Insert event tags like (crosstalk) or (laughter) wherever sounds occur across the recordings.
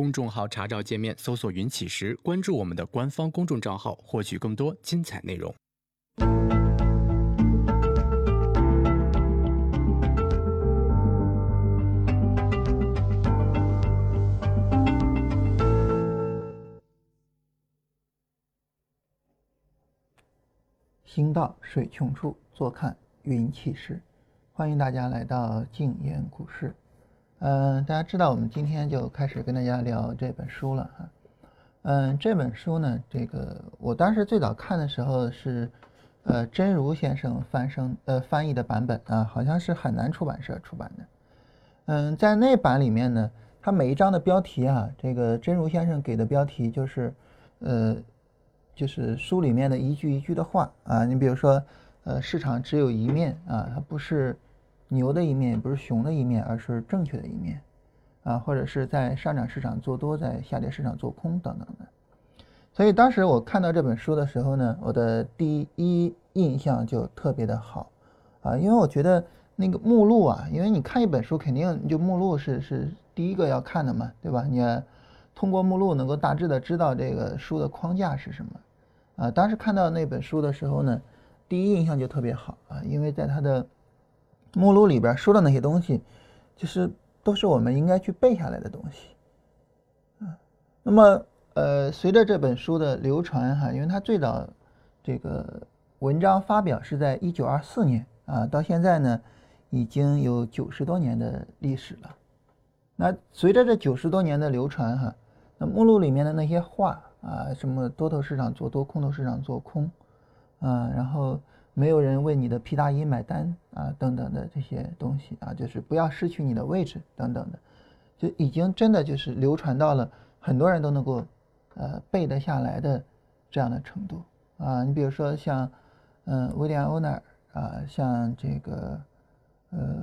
公众号查找界面搜索“云起时”，关注我们的官方公众账号，获取更多精彩内容。行到水穷处，坐看云起时。欢迎大家来到静言股市。嗯，大家知道我们今天就开始跟大家聊这本书了哈。嗯，这本书呢，这个我当时最早看的时候是，呃，真如先生翻生呃翻译的版本啊，好像是海南出版社出版的。嗯，在那版里面呢，它每一章的标题啊，这个真如先生给的标题就是，呃。就是书里面的一句一句的话啊，你比如说，呃，市场只有一面啊，它不是牛的一面，也不是熊的一面，而是正确的一面啊，或者是在上涨市场做多，在下跌市场做空等等的。所以当时我看到这本书的时候呢，我的第一印象就特别的好啊，因为我觉得那个目录啊，因为你看一本书肯定就目录是是第一个要看的嘛，对吧？你通过目录能够大致的知道这个书的框架是什么。啊，当时看到那本书的时候呢，第一印象就特别好啊，因为在它的目录里边说的那些东西，就是都是我们应该去背下来的东西。啊，那么呃，随着这本书的流传哈，因为它最早这个文章发表是在一九二四年啊，到现在呢已经有九十多年的历史了。那随着这九十多年的流传哈，那目录里面的那些话。啊，什么多头市场做多，空头市场做空，啊，然后没有人为你的皮大衣买单啊，等等的这些东西啊，就是不要失去你的位置等等的，就已经真的就是流传到了很多人都能够呃背得下来的这样的程度啊。你比如说像嗯威廉欧纳尔啊，像这个呃，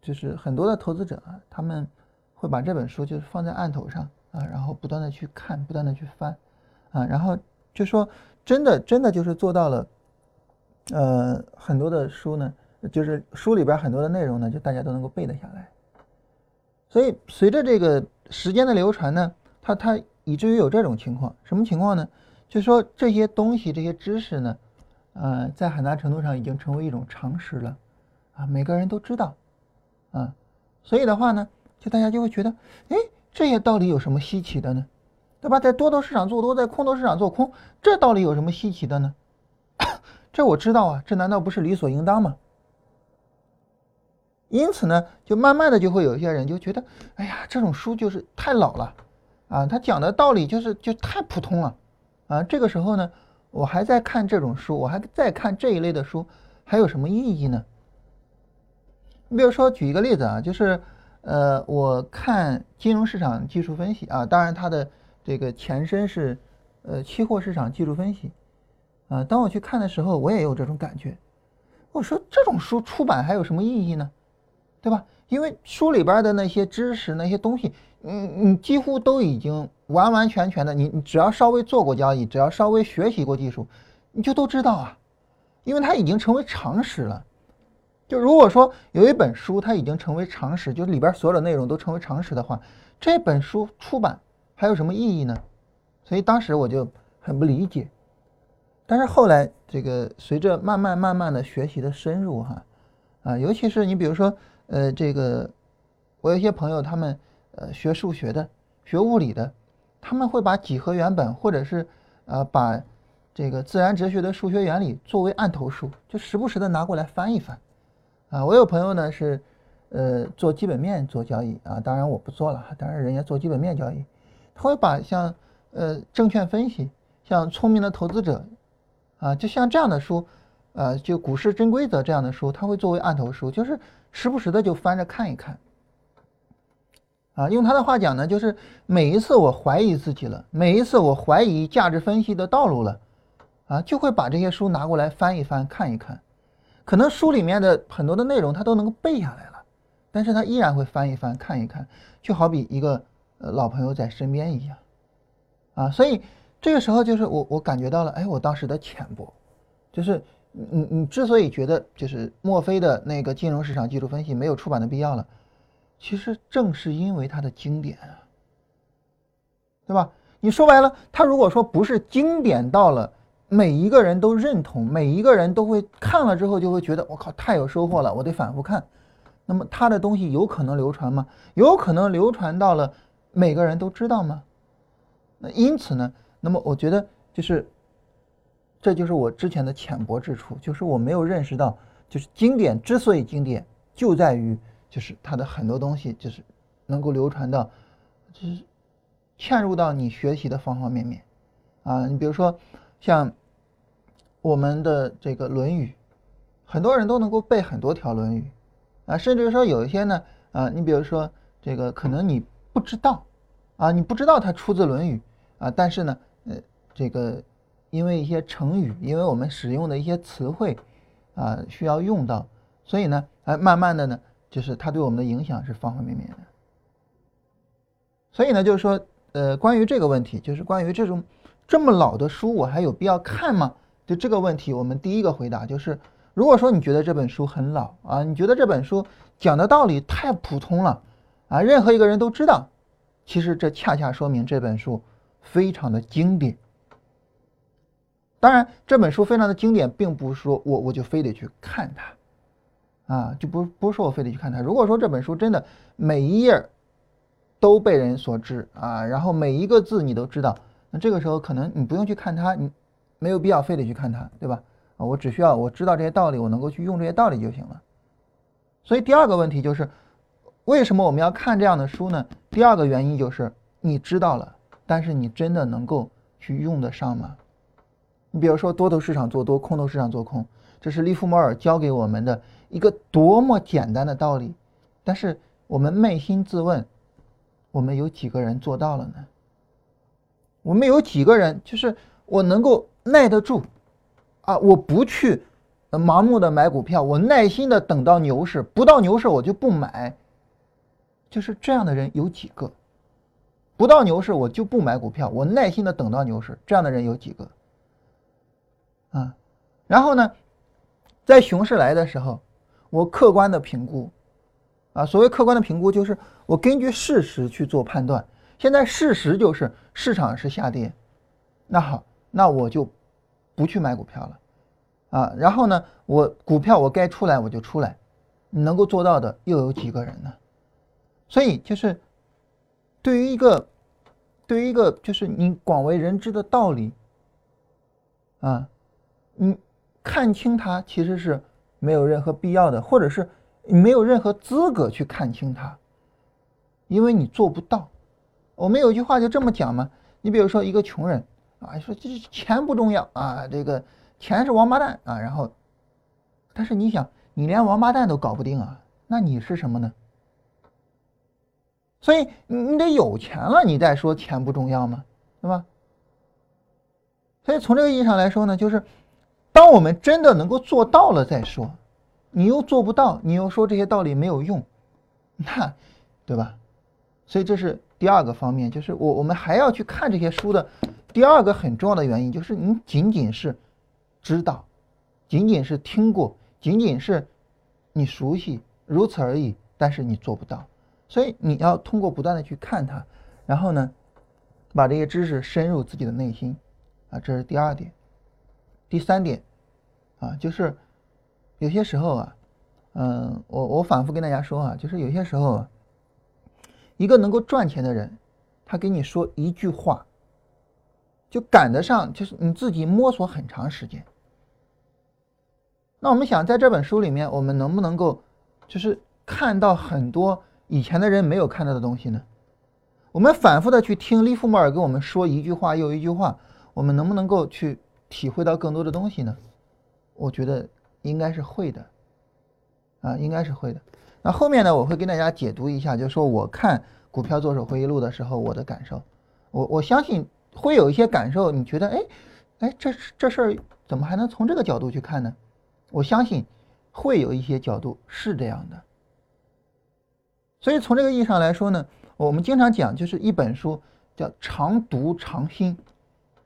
就是很多的投资者啊，他们会把这本书就是放在案头上。啊，然后不断的去看，不断的去翻，啊，然后就说真的，真的就是做到了，呃，很多的书呢，就是书里边很多的内容呢，就大家都能够背得下来。所以随着这个时间的流传呢，它它以至于有这种情况，什么情况呢？就是说这些东西、这些知识呢，呃，在很大程度上已经成为一种常识了，啊，每个人都知道，啊，所以的话呢，就大家就会觉得，哎。这些道理有什么稀奇的呢？对吧？在多头市场做多，在空头市场做空，这道理有什么稀奇的呢？这我知道啊，这难道不是理所应当吗？因此呢，就慢慢的就会有一些人就觉得，哎呀，这种书就是太老了，啊，他讲的道理就是就太普通了，啊，这个时候呢，我还在看这种书，我还在看这一类的书，还有什么意义呢？你比如说举一个例子啊，就是。呃，我看金融市场技术分析啊，当然它的这个前身是呃期货市场技术分析啊。当我去看的时候，我也有这种感觉。我说这种书出版还有什么意义呢？对吧？因为书里边的那些知识、那些东西，你你，几乎都已经完完全全的，你你只要稍微做过交易，只要稍微学习过技术，你就都知道啊，因为它已经成为常识了。就如果说有一本书它已经成为常识，就里边所有的内容都成为常识的话，这本书出版还有什么意义呢？所以当时我就很不理解。但是后来这个随着慢慢慢慢的学习的深入哈，啊，尤其是你比如说呃这个我有一些朋友他们呃学数学的、学物理的，他们会把几何原本或者是呃把这个自然哲学的数学原理作为案头书，就时不时的拿过来翻一翻。啊，我有朋友呢是，呃，做基本面做交易啊，当然我不做了，当然人家做基本面交易，他会把像呃证券分析，像聪明的投资者，啊，就像这样的书，呃，就股市真规则这样的书，他会作为案头书，就是时不时的就翻着看一看。啊，用他的话讲呢，就是每一次我怀疑自己了，每一次我怀疑价值分析的道路了，啊，就会把这些书拿过来翻一翻看一看。可能书里面的很多的内容他都能够背下来了，但是他依然会翻一翻看一看，就好比一个老朋友在身边一样，啊，所以这个时候就是我我感觉到了，哎，我当时的浅薄，就是你你之所以觉得就是墨菲的那个金融市场技术分析没有出版的必要了，其实正是因为它的经典，对吧？你说白了，他如果说不是经典到了每一个人都认同，每一个人都会看了之后就会觉得我靠太有收获了，我得反复看。那么他的东西有可能流传吗？有可能流传到了每个人都知道吗？那因此呢，那么我觉得就是，这就是我之前的浅薄之处，就是我没有认识到，就是经典之所以经典，就在于就是它的很多东西就是能够流传到，就是。嵌入到你学习的方方面面，啊，你比如说像我们的这个《论语》，很多人都能够背很多条《论语》，啊，甚至说有一些呢，啊，你比如说这个可能你不知道，啊，你不知道它出自《论语》，啊，但是呢，这个因为一些成语，因为我们使用的一些词汇，啊，需要用到，所以呢，哎，慢慢的呢，就是它对我们的影响是方方面面的，所以呢，就是说。呃，关于这个问题，就是关于这种这么老的书，我还有必要看吗？就这个问题，我们第一个回答就是，如果说你觉得这本书很老啊，你觉得这本书讲的道理太普通了啊，任何一个人都知道，其实这恰恰说明这本书非常的经典。当然，这本书非常的经典，并不是说我我就非得去看它啊，就不不是说我非得去看它。如果说这本书真的每一页。都被人所知啊，然后每一个字你都知道，那这个时候可能你不用去看它，你没有必要非得去看它，对吧？啊，我只需要我知道这些道理，我能够去用这些道理就行了。所以第二个问题就是，为什么我们要看这样的书呢？第二个原因就是你知道了，但是你真的能够去用得上吗？你比如说多头市场做多，空头市场做空，这是利弗莫尔教给我们的一个多么简单的道理，但是我们扪心自问。我们有几个人做到了呢？我们有几个人就是我能够耐得住啊？我不去盲目的买股票，我耐心的等到牛市，不到牛市我就不买。就是这样的人有几个？不到牛市我就不买股票，我耐心的等到牛市，这样的人有几个？啊，然后呢，在熊市来的时候，我客观的评估。啊，所谓客观的评估，就是我根据事实去做判断。现在事实就是市场是下跌，那好，那我就不去买股票了。啊，然后呢，我股票我该出来我就出来，你能够做到的又有几个人呢？所以就是对于一个对于一个就是你广为人知的道理，啊，你看清它其实是没有任何必要的，或者是。你没有任何资格去看清它，因为你做不到。我们有句话就这么讲嘛，你比如说一个穷人啊，说这钱不重要啊，这个钱是王八蛋啊，然后，但是你想，你连王八蛋都搞不定啊，那你是什么呢？所以你得有钱了，你再说钱不重要吗？对吧？所以从这个意义上来说呢，就是当我们真的能够做到了再说。你又做不到，你又说这些道理没有用，那，对吧？所以这是第二个方面，就是我我们还要去看这些书的第二个很重要的原因，就是你仅仅是知道，仅仅是听过，仅仅是你熟悉，如此而已。但是你做不到，所以你要通过不断的去看它，然后呢，把这些知识深入自己的内心，啊，这是第二点。第三点，啊，就是。有些时候啊，嗯，我我反复跟大家说啊，就是有些时候，一个能够赚钱的人，他给你说一句话，就赶得上，就是你自己摸索很长时间。那我们想在这本书里面，我们能不能够，就是看到很多以前的人没有看到的东西呢？我们反复的去听利弗莫尔跟我们说一句话又一句话，我们能不能够去体会到更多的东西呢？我觉得。应该是会的，啊，应该是会的。那后面呢，我会跟大家解读一下，就是说我看《股票作手回忆录》的时候，我的感受。我我相信会有一些感受，你觉得，哎，哎，这这事儿怎么还能从这个角度去看呢？我相信会有一些角度是这样的。所以从这个意义上来说呢，我们经常讲，就是一本书叫常读常新。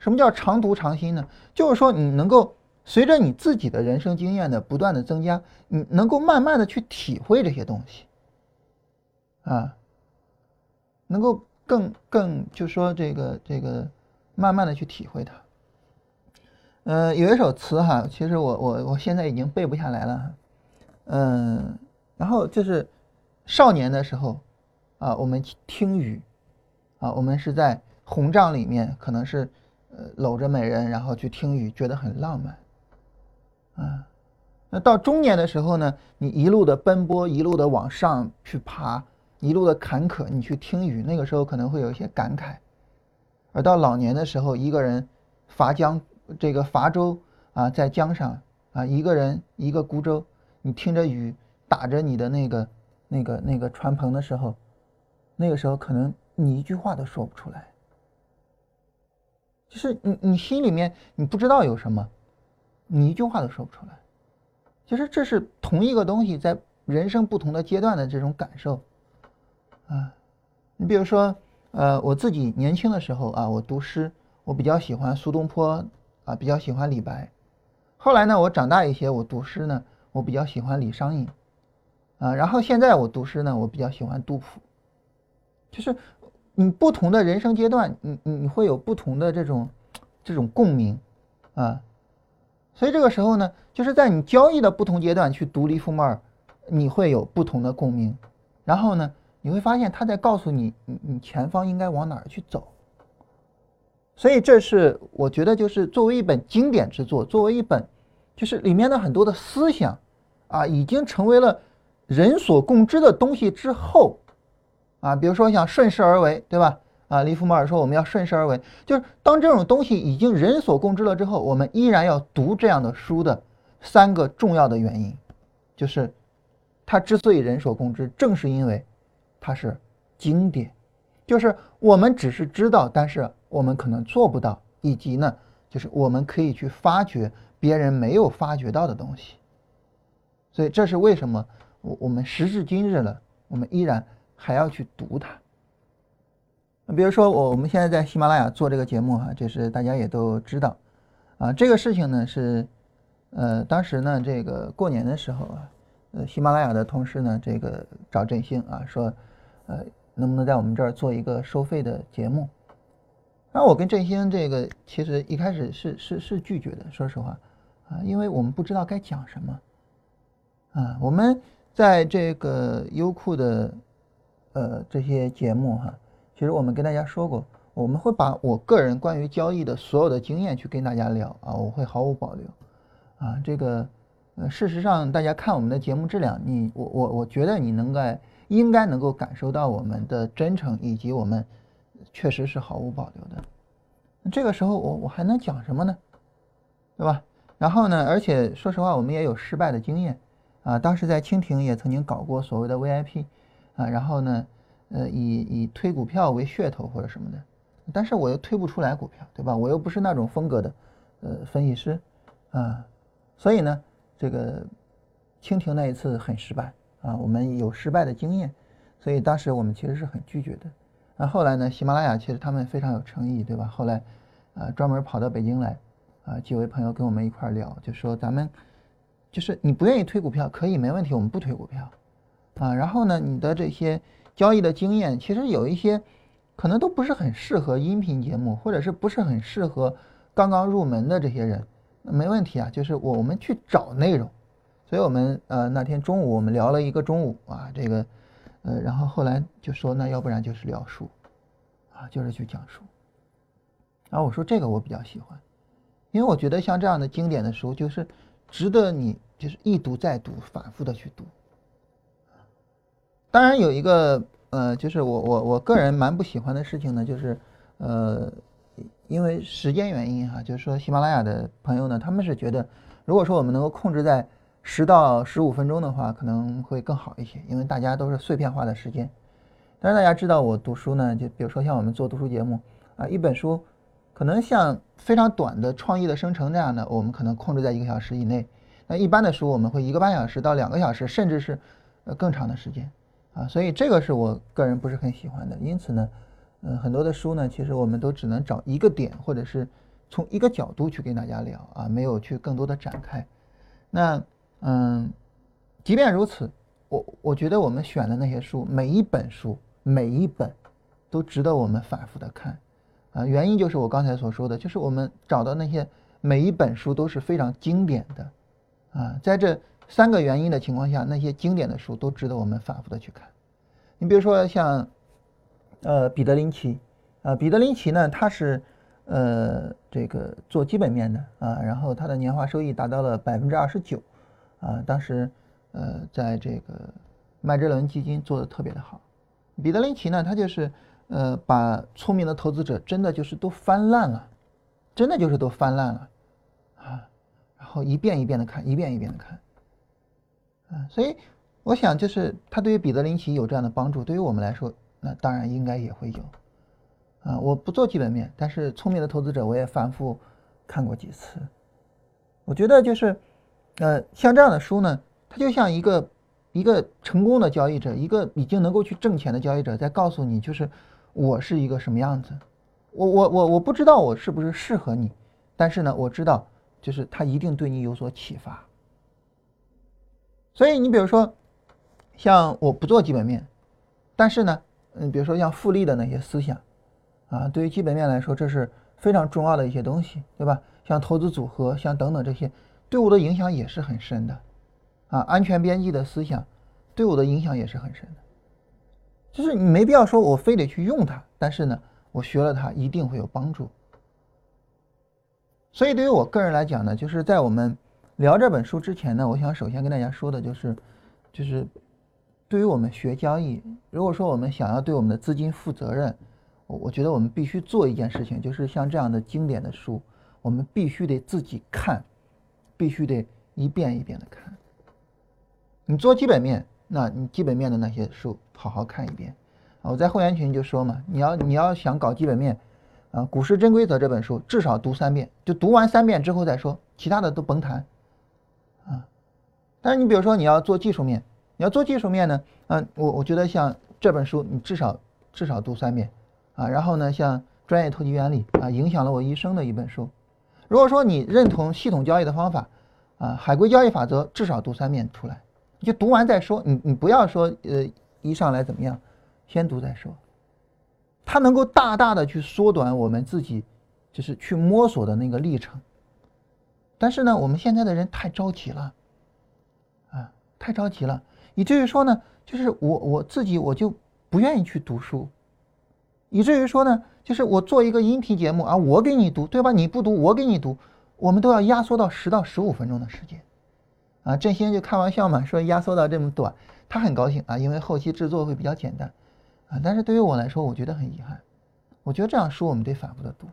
什么叫常读常新呢？就是说你能够。随着你自己的人生经验的不断的增加，你能够慢慢的去体会这些东西，啊，能够更更就说这个这个慢慢的去体会它。呃，有一首词哈，其实我我我现在已经背不下来了，嗯，然后就是少年的时候啊，我们听雨啊，我们是在红帐里面，可能是搂着美人，然后去听雨，觉得很浪漫啊。那到中年的时候呢，你一路的奔波，一路的往上去爬，一路的坎坷，你去听雨，那个时候可能会有一些感慨。而到老年的时候，一个人伐江。这个伐舟啊，在江上啊，一个人一个孤舟，你听着雨打着你的那个、那个、那个船篷的时候，那个时候可能你一句话都说不出来，就是你你心里面你不知道有什么，你一句话都说不出来。其实这是同一个东西，在人生不同的阶段的这种感受啊。你比如说，呃，我自己年轻的时候啊，我读诗，我比较喜欢苏东坡。啊，比较喜欢李白。后来呢，我长大一些，我读诗呢，我比较喜欢李商隐。啊，然后现在我读诗呢，我比较喜欢杜甫。就是你不同的人生阶段，你你你会有不同的这种这种共鸣啊。所以这个时候呢，就是在你交易的不同阶段去读李馥曼，你会有不同的共鸣。然后呢，你会发现他在告诉你，你你前方应该往哪儿去走。所以这是我觉得，就是作为一本经典之作，作为一本，就是里面的很多的思想，啊，已经成为了人所共知的东西之后，啊，比如说想顺势而为，对吧？啊，利弗莫尔说我们要顺势而为，就是当这种东西已经人所共知了之后，我们依然要读这样的书的三个重要的原因，就是它之所以人所共知，正是因为它是经典，就是我们只是知道，但是。我们可能做不到，以及呢，就是我们可以去发掘别人没有发掘到的东西。所以这是为什么我我们时至今日了，我们依然还要去读它。那比如说我我们现在在喜马拉雅做这个节目哈，就是大家也都知道啊，这个事情呢是呃当时呢这个过年的时候啊，呃喜马拉雅的同事呢这个找振兴啊说呃能不能在我们这儿做一个收费的节目。那我跟振兴这个其实一开始是是是拒绝的，说实话，啊，因为我们不知道该讲什么，啊，我们在这个优酷的呃这些节目哈，其实我们跟大家说过，我们会把我个人关于交易的所有的经验去跟大家聊啊，我会毫无保留，啊，这个呃事实上大家看我们的节目质量，你我我我觉得你能够应该能够感受到我们的真诚以及我们。确实是毫无保留的，这个时候我我还能讲什么呢？对吧？然后呢？而且说实话，我们也有失败的经验啊。当时在蜻蜓也曾经搞过所谓的 VIP 啊，然后呢，呃，以以推股票为噱头或者什么的，但是我又推不出来股票，对吧？我又不是那种风格的呃分析师啊，所以呢，这个蜻蜓那一次很失败啊，我们有失败的经验，所以当时我们其实是很拒绝的。那后来呢？喜马拉雅其实他们非常有诚意，对吧？后来，啊，专门跑到北京来，啊，几位朋友跟我们一块聊，就说咱们，就是你不愿意推股票，可以没问题，我们不推股票，啊，然后呢，你的这些交易的经验，其实有一些可能都不是很适合音频节目，或者是不是很适合刚刚入门的这些人，没问题啊，就是我我们去找内容，所以我们呃那天中午我们聊了一个中午啊，这个。呃，然后后来就说，那要不然就是聊书，啊，就是去讲书。然后我说这个我比较喜欢，因为我觉得像这样的经典的书，就是值得你就是一读再读，反复的去读。当然有一个呃，就是我我我个人蛮不喜欢的事情呢，就是呃，因为时间原因哈，就是说喜马拉雅的朋友呢，他们是觉得，如果说我们能够控制在。十到十五分钟的话，可能会更好一些，因为大家都是碎片化的时间。但是大家知道，我读书呢，就比如说像我们做读书节目啊，一本书可能像非常短的创意的生成这样的，我们可能控制在一个小时以内。那一般的书，我们会一个半小时到两个小时，甚至是呃更长的时间啊。所以这个是我个人不是很喜欢的。因此呢，嗯，很多的书呢，其实我们都只能找一个点，或者是从一个角度去跟大家聊啊，没有去更多的展开。那。嗯，即便如此，我我觉得我们选的那些书，每一本书，每一本，都值得我们反复的看，啊，原因就是我刚才所说的，就是我们找到那些每一本书都是非常经典的，啊，在这三个原因的情况下，那些经典的书都值得我们反复的去看。你比如说像，呃，彼得林奇，啊，彼得林奇呢，他是呃这个做基本面的啊，然后他的年化收益达到了百分之二十九，啊，当时呃在这个麦哲伦基金做的特别的好。彼得林奇呢，他就是呃把聪明的投资者真的就是都翻烂了，真的就是都翻烂了啊，然后一遍一遍的看，一遍一遍的看，啊，所以我想就是他对于彼得林奇有这样的帮助，对于我们来说，那当然应该也会有啊。我不做基本面，但是聪明的投资者我也反复看过几次，我觉得就是呃像这样的书呢，它就像一个。一个成功的交易者，一个已经能够去挣钱的交易者，在告诉你，就是我是一个什么样子。我我我我不知道我是不是适合你，但是呢，我知道就是他一定对你有所启发。所以你比如说，像我不做基本面，但是呢，嗯，比如说像复利的那些思想，啊，对于基本面来说，这是非常重要的一些东西，对吧？像投资组合，像等等这些，对我的影响也是很深的。啊，安全边际的思想对我的影响也是很深的。就是你没必要说我非得去用它，但是呢，我学了它一定会有帮助。所以对于我个人来讲呢，就是在我们聊这本书之前呢，我想首先跟大家说的就是，就是对于我们学交易，如果说我们想要对我们的资金负责任，我我觉得我们必须做一件事情，就是像这样的经典的书，我们必须得自己看，必须得一遍一遍的看。你做基本面，那你基本面的那些书好好看一遍啊！我在会员群就说嘛，你要你要想搞基本面，啊，《股市真规则》这本书至少读三遍，就读完三遍之后再说，其他的都甭谈。但是你比如说你要做技术面，你要做技术面呢，嗯，我我觉得像这本书你至少至少读三遍啊。然后呢，像《专业投机原理》啊，影响了我一生的一本书。如果说你认同系统交易的方法啊，《海归交易法则》至少读三遍出来。你就读完再说，你你不要说，呃，一上来怎么样，先读再说。它能够大大的去缩短我们自己，就是去摸索的那个历程。但是呢，我们现在的人太着急了，太着急了，以至于说呢，就是我我自己我就不愿意去读书，以至于说呢，就是我做一个音频节目啊，我给你读，对吧？你不读，我给你读，我们都要压缩到十到十五分钟的时间。啊，振兴就开玩笑嘛，说压缩到这么短，他很高兴啊，因为后期制作会比较简单，啊，但是对于我来说，我觉得很遗憾。我觉得这样书我们得反复的读。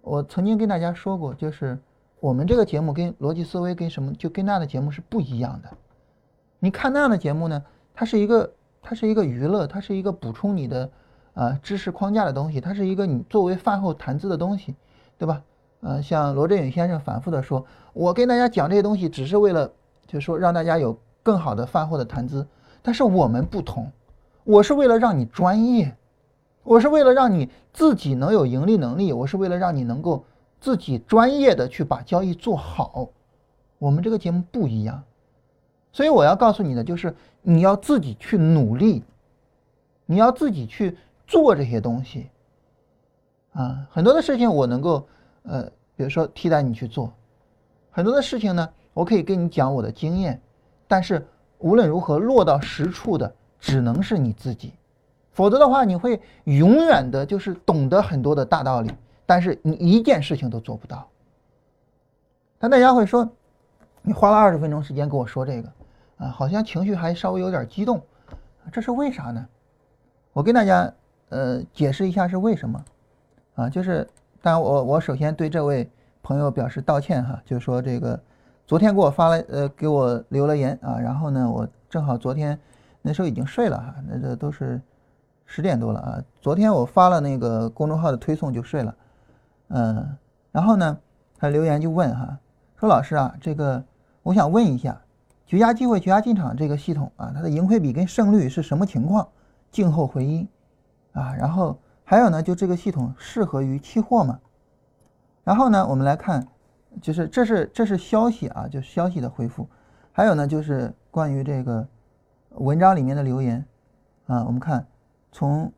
我曾经跟大家说过，就是我们这个节目跟逻辑思维跟什么，就跟那样的节目是不一样的。你看那样的节目呢，它是一个，它是一个娱乐，它是一个补充你的啊知识框架的东西，它是一个你作为饭后谈资的东西，对吧？呃，像罗振宇先生反复的说，我跟大家讲这些东西，只是为了。就是说，让大家有更好的饭后的谈资，但是我们不同，我是为了让你专业，我是为了让你自己能有盈利能力，我是为了让你能够自己专业的去把交易做好。我们这个节目不一样，所以我要告诉你的就是，你要自己去努力，你要自己去做这些东西。啊，很多的事情我能够，呃，比如说替代你去做，很多的事情呢。我可以跟你讲我的经验，但是无论如何落到实处的只能是你自己，否则的话你会永远的就是懂得很多的大道理，但是你一件事情都做不到。但大家会说，你花了二十分钟时间跟我说这个，啊，好像情绪还稍微有点激动，这是为啥呢？我跟大家呃解释一下是为什么，啊，就是当然我我首先对这位朋友表示道歉哈，就是说这个。昨天给我发了，呃，给我留了言啊，然后呢，我正好昨天那时候已经睡了哈，那这都是十点多了啊。昨天我发了那个公众号的推送就睡了，嗯，然后呢，他留言就问哈，说老师啊，这个我想问一下，绝佳机会、绝佳进场这个系统啊，它的盈亏比跟胜率是什么情况？静候回音啊。然后还有呢，就这个系统适合于期货吗？然后呢，我们来看。就是这是这是消息啊，就消息的回复。还有呢，就是关于这个文章里面的留言啊，我们看从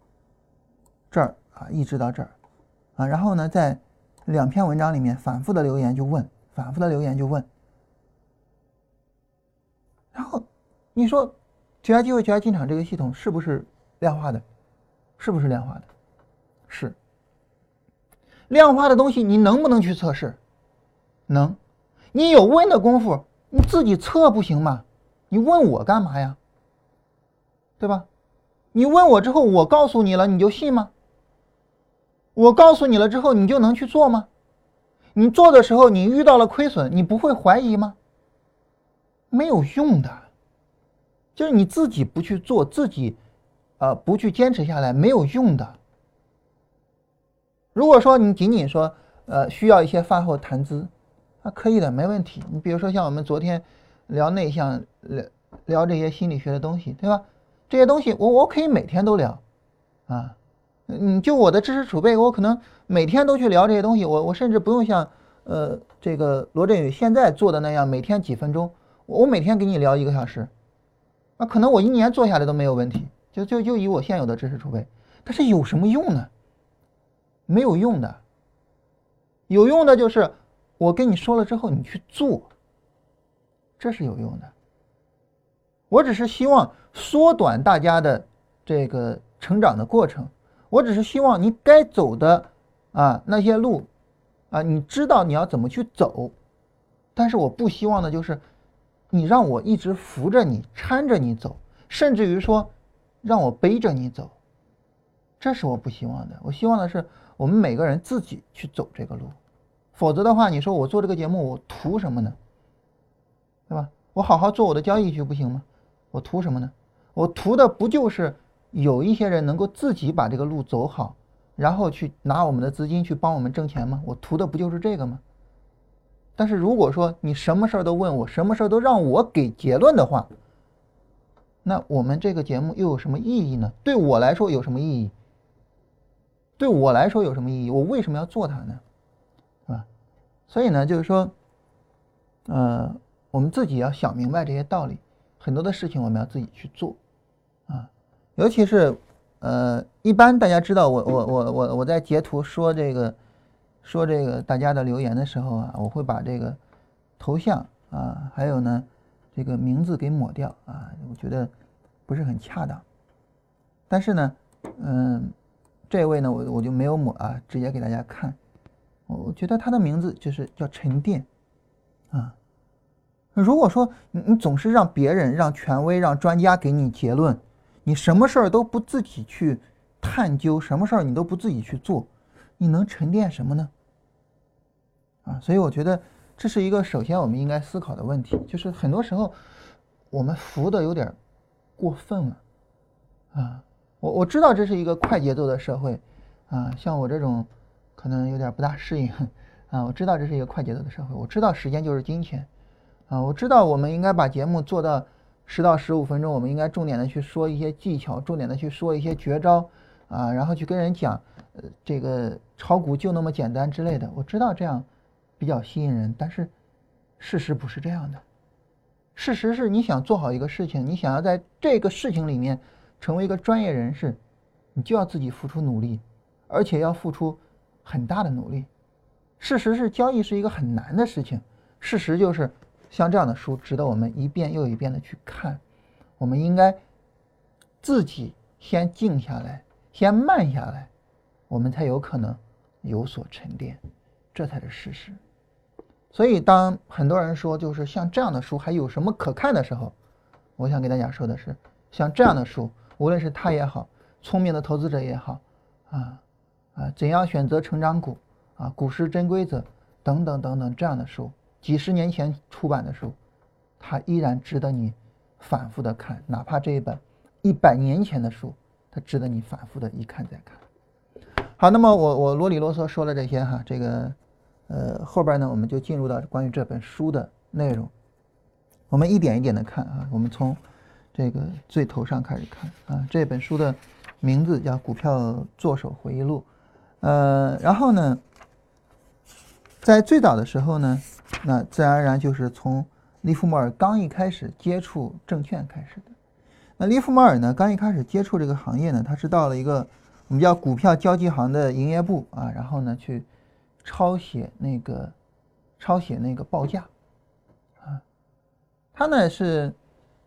这儿啊，一直到这儿啊，然后呢，在两篇文章里面反复的留言就问，反复的留言就问，然后你说绝佳机会、绝佳进场这个系统是不是量化的？是不是量化的？是。量化的东西你能不能去测试？能。你有问的功夫，你自己测不行吗？你问我干嘛呀？对吧？你问我之后，我告诉你了，你就信吗？我告诉你了之后，你就能去做吗？你做的时候，你遇到了亏损，你不会怀疑吗？没有用的，就是你自己不去做，自己，呃，不去坚持下来，没有用的。如果说你仅仅说，呃，需要一些饭后谈资。啊，可以的，没问题。你比如说像我们昨天聊内向，聊聊这些心理学的东西，对吧？这些东西我我可以每天都聊，啊，嗯，就我的知识储备，我可能每天都去聊这些东西。我我甚至不用像呃这个罗振宇现在做的那样，每天几分钟，我每天给你聊一个小时，啊，可能我一年做下来都没有问题。就就就以我现有的知识储备，但是有什么用呢？没有用的，有用的就是。我跟你说了之后，你去做，这是有用的。我只是希望缩短大家的这个成长的过程。我只是希望你该走的啊那些路啊，你知道你要怎么去走。但是我不希望的就是你让我一直扶着你、搀着你走，甚至于说让我背着你走，这是我不希望的。我希望的是我们每个人自己去走这个路。否则的话，你说我做这个节目，我图什么呢？对吧？我好好做我的交易去不行吗？我图什么呢？我图的不就是有一些人能够自己把这个路走好，然后去拿我们的资金去帮我们挣钱吗？我图的不就是这个吗？但是如果说你什么事儿都问我，什么事儿都让我给结论的话，那我们这个节目又有什么意义呢？对我来说有什么意义？对我来说有什么意义？我为什么要做它呢？啊所以呢，就是说，呃，我们自己要想明白这些道理，很多的事情我们要自己去做，啊，尤其是，呃，一般大家知道，我我我我我在截图说这个，说这个大家的留言的时候啊，我会把这个头像啊，还有呢这个名字给抹掉啊，我觉得不是很恰当，但是呢，嗯，这位呢，我我就没有抹啊，直接给大家看。我觉得他的名字就是叫沉淀，啊，如果说你你总是让别人、让权威、让专家给你结论，你什么事儿都不自己去探究，什么事儿你都不自己去做，你能沉淀什么呢？啊，所以我觉得这是一个首先我们应该思考的问题，就是很多时候我们服的有点过分了，啊，我我知道这是一个快节奏的社会，啊，像我这种。可能有点不大适应啊！我知道这是一个快节奏的社会，我知道时间就是金钱啊！我知道我们应该把节目做到十到十五分钟，我们应该重点的去说一些技巧，重点的去说一些绝招啊，然后去跟人讲，呃，这个炒股就那么简单之类的。我知道这样比较吸引人，但是事实不是这样的。事实是你想做好一个事情，你想要在这个事情里面成为一个专业人士，你就要自己付出努力，而且要付出。很大的努力。事实是，交易是一个很难的事情。事实就是，像这样的书值得我们一遍又一遍的去看。我们应该自己先静下来，先慢下来，我们才有可能有所沉淀，这才是事实。所以，当很多人说就是像这样的书还有什么可看的时候，我想给大家说的是，像这样的书，无论是他也好，聪明的投资者也好，啊。啊，怎样选择成长股？啊，股市真规则等等等等这样的书，几十年前出版的书，它依然值得你反复的看。哪怕这一本一百年前的书，它值得你反复的一看再看。好，那么我我啰里啰嗦说了这些哈，这个呃后边呢，我们就进入到关于这本书的内容。我们一点一点的看啊，我们从这个最头上开始看啊，这本书的名字叫《股票作手回忆录》。呃，然后呢，在最早的时候呢，那自然而然就是从利弗莫尔刚一开始接触证券开始的。那利弗莫尔呢，刚一开始接触这个行业呢，他是到了一个我们叫股票交易行的营业部啊，然后呢去抄写那个抄写那个报价啊，它呢是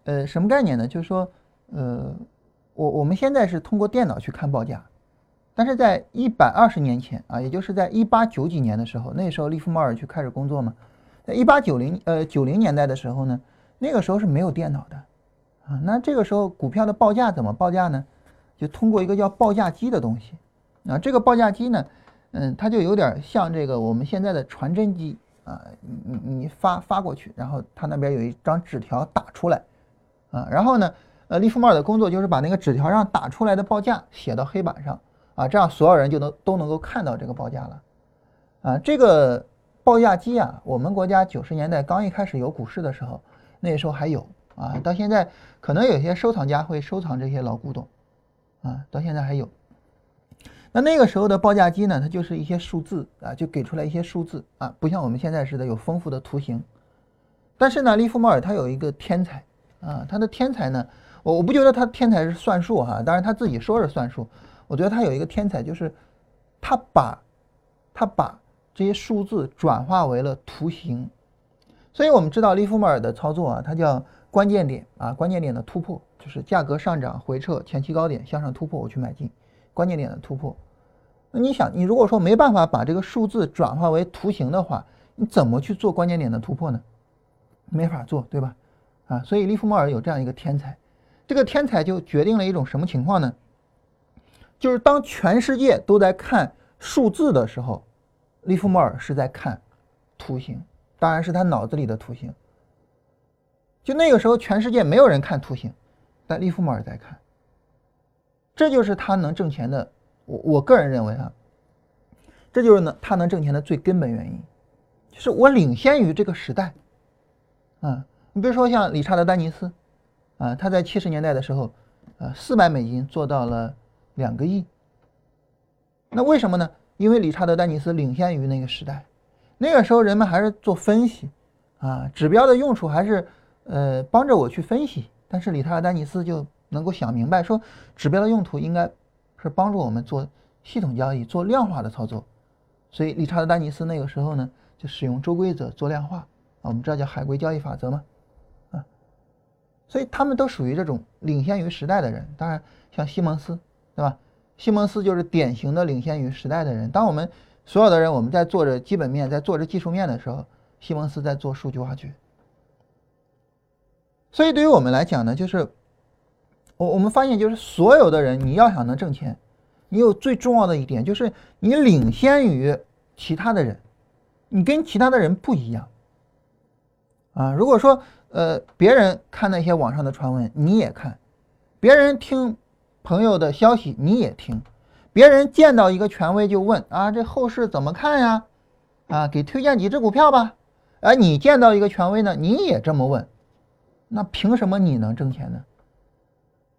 呃什么概念呢？就是说呃我我们现在是通过电脑去看报价，但是在一百二十年前啊，也就是在一八九几年的时候，那时候利弗莫尔去开始工作嘛，在一八九零呃九零年代的时候呢，那个时候是没有电脑的啊，那这个时候股票的报价怎么报价呢？就通过一个叫报价机的东西，啊，这个报价机呢，嗯，它就有点像这个我们现在的传真机。啊，你你你发发过去，然后它那边有一张纸条打出来，啊，然后呢，呃，利弗莫尔的工作就是把那个纸条上打出来的报价写到黑板上，啊，这样所有人就能都能够看到这个报价了，啊，这个报价机啊，我们国家九十年代刚一开始有股市的时候，那时候还有。啊，到现在可能有些收藏家会收藏这些老古董。啊，到现在还有。那那个时候的报价机呢，它就是一些数字啊，就给出来一些数字啊，不像我们现在似的有丰富的图形。但是呢，利弗莫尔他有一个天才啊，他的天才呢，我我不觉得他天才是算术哈，当然他自己说是算术，我觉得他有一个天才，就是他把，他把这些数字转化为了图形。所以我们知道利弗莫尔的操作啊，它叫关键点啊，关键点的突破。就是价格上涨回撤前期高点向上突破，我去买进关键点的突破。那你想，你如果说没办法把这个数字转化为图形的话，你怎么去做关键点的突破呢？没法做，对吧？啊，所以利弗莫尔有这样一个天才，这个天才就决定了一种什么情况呢？就是当全世界都在看数字的时候，利弗莫尔是在看图形，当然是他脑子里的图形。就那个时候，全世界没有人看图形。但利弗莫尔在看，这就是他能挣钱的。我我个人认为啊，这就是呢他能挣钱的最根本原因，就是我领先于这个时代。啊，你比如说像理查德丹尼斯，啊，他在七十年代的时候，呃，四百美金做到了两个亿。那为什么呢？因为理查德丹尼斯领先于那个时代，那个时候人们还是做分析，啊，指标的用处还是呃帮着我去分析。但是理查德·丹尼斯就能够想明白，说指标的用途应该是帮助我们做系统交易、做量化的操作。所以理查德·丹尼斯那个时候呢，就使用周规则做量化啊，我们知道叫海归交易法则嘛，啊，所以他们都属于这种领先于时代的人。当然，像西蒙斯，对吧？西蒙斯就是典型的领先于时代的人。当我们所有的人我们在做着基本面、在做着技术面的时候，西蒙斯在做数据挖掘。所以对于我们来讲呢，就是我我们发现，就是所有的人，你要想能挣钱，你有最重要的一点，就是你领先于其他的人，你跟其他的人不一样啊。如果说呃别人看那些网上的传闻，你也看；别人听朋友的消息，你也听；别人见到一个权威就问啊，这后市怎么看呀？啊，给推荐几只股票吧。而你见到一个权威呢，你也这么问。那凭什么你能挣钱呢？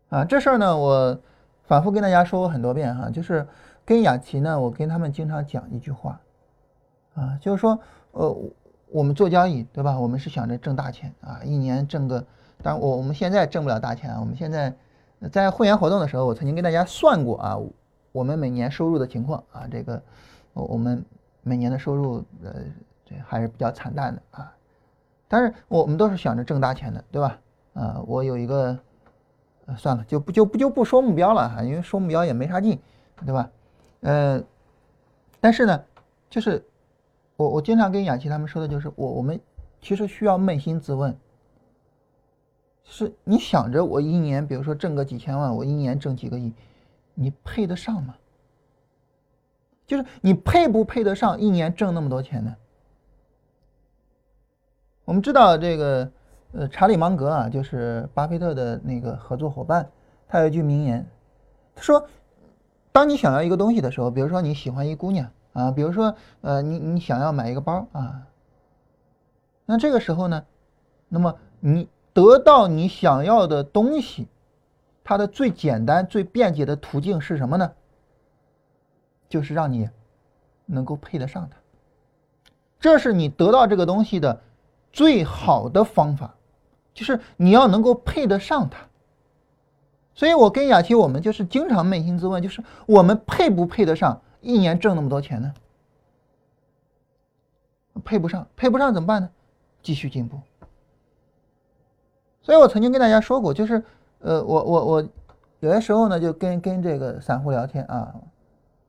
啊，这事儿呢，我反复跟大家说过很多遍哈，就是跟雅琪呢，我跟他们经常讲一句话，啊，就是说，呃，我们做交易对吧？我们是想着挣大钱啊，一年挣个，当然我我们现在挣不了大钱啊，我们现在在会员活动的时候，我曾经跟大家算过啊，我们每年收入的情况啊，这个我们每年的收入呃，这还是比较惨淡的啊。但是我们都是想着挣大钱的，对吧？啊，我有一个，算了，就不就不就不说目标了哈，因为说目标也没啥劲，对吧？呃，但是呢，就是我我经常跟雅琪他们说的就是，我我们其实需要扪心自问，是你想着我一年，比如说挣个几千万，我一年挣几个亿，你配得上吗？就是你配不配得上一年挣那么多钱呢？我们知道这个，呃，查理芒格啊，就是巴菲特的那个合作伙伴，他有一句名言，他说：“当你想要一个东西的时候，比如说你喜欢一姑娘啊，比如说呃，你你想要买一个包啊，那这个时候呢，那么你得到你想要的东西，它的最简单、最便捷的途径是什么呢？就是让你能够配得上它，这是你得到这个东西的。”最好的方法，就是你要能够配得上它。所以我跟雅琪，我们就是经常扪心自问，就是我们配不配得上一年挣那么多钱呢？配不上，配不上怎么办呢？继续进步。所以我曾经跟大家说过，就是呃，我我我有些时候呢，就跟跟这个散户聊天啊，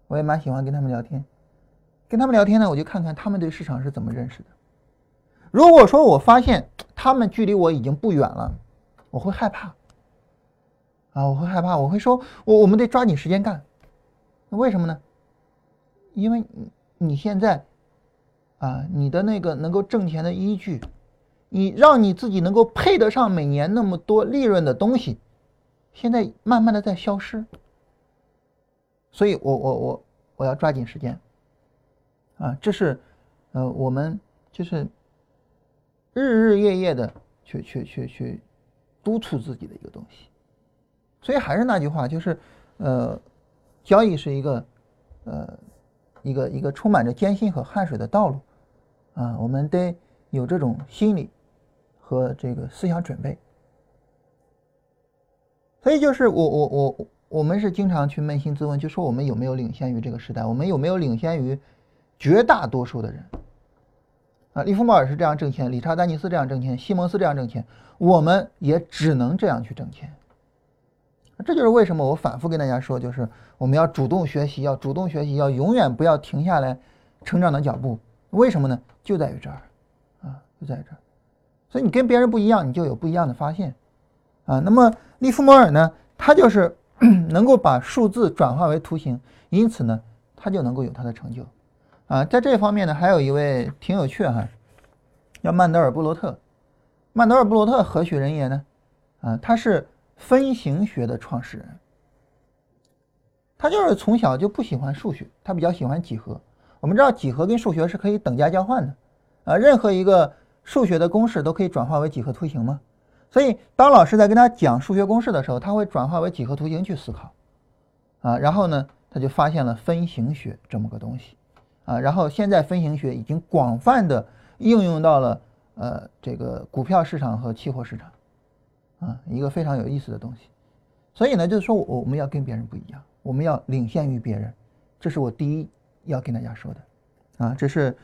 我也蛮喜欢跟他们聊天。跟他们聊天呢，我就看看他们对市场是怎么认识的。如果说我发现他们距离我已经不远了，我会害怕。啊，我会害怕，我会说，我我们得抓紧时间干。那为什么呢？因为你你现在，啊，你的那个能够挣钱的依据，你让你自己能够配得上每年那么多利润的东西，现在慢慢的在消失。所以我我我我要抓紧时间。啊，这是，呃，我们就是日日夜夜的去去去去督促自己的一个东西。所以还是那句话，就是，呃，交易是一个，呃，一个一个充满着艰辛和汗水的道路，啊，我们得有这种心理和这个思想准备。所以就是我我我我们是经常去扪心自问，就说我们有没有领先于这个时代？我们有没有领先于绝大多数的人？啊，利弗莫尔是这样挣钱，理查丹尼斯这样挣钱，西蒙斯这样挣钱，我们也只能这样去挣钱。这就是为什么我反复跟大家说，就是我们要主动学习，要主动学习，要永远不要停下来成长的脚步。为什么呢？就在于这儿，啊，就在这儿。所以你跟别人不一样，你就有不一样的发现，啊。那么利弗莫尔呢，他就是 (clears throat) 能够把数字转化为图形，因此呢，他就能够有他的成就，啊。在这方面呢，还有一位挺有趣哈，叫曼德尔布罗特。曼德尔布罗特何许人也呢？啊，他是。分形学的创始人，他就是从小就不喜欢数学，他比较喜欢几何。我们知道几何跟数学是可以等价交换的，啊，任何一个数学的公式都可以转化为几何图形吗？所以当老师在跟他讲数学公式的时候，他会转化为几何图形去思考，啊，然后呢，他就发现了分形学这么个东西，啊，然后现在分形学已经广泛的应用到了呃这个股票市场和期货市场。啊，一个非常有意思的东西，所以呢，就是说我们要跟别人不一样，我们要领先于别人，这是我第一要跟大家说的，啊，这是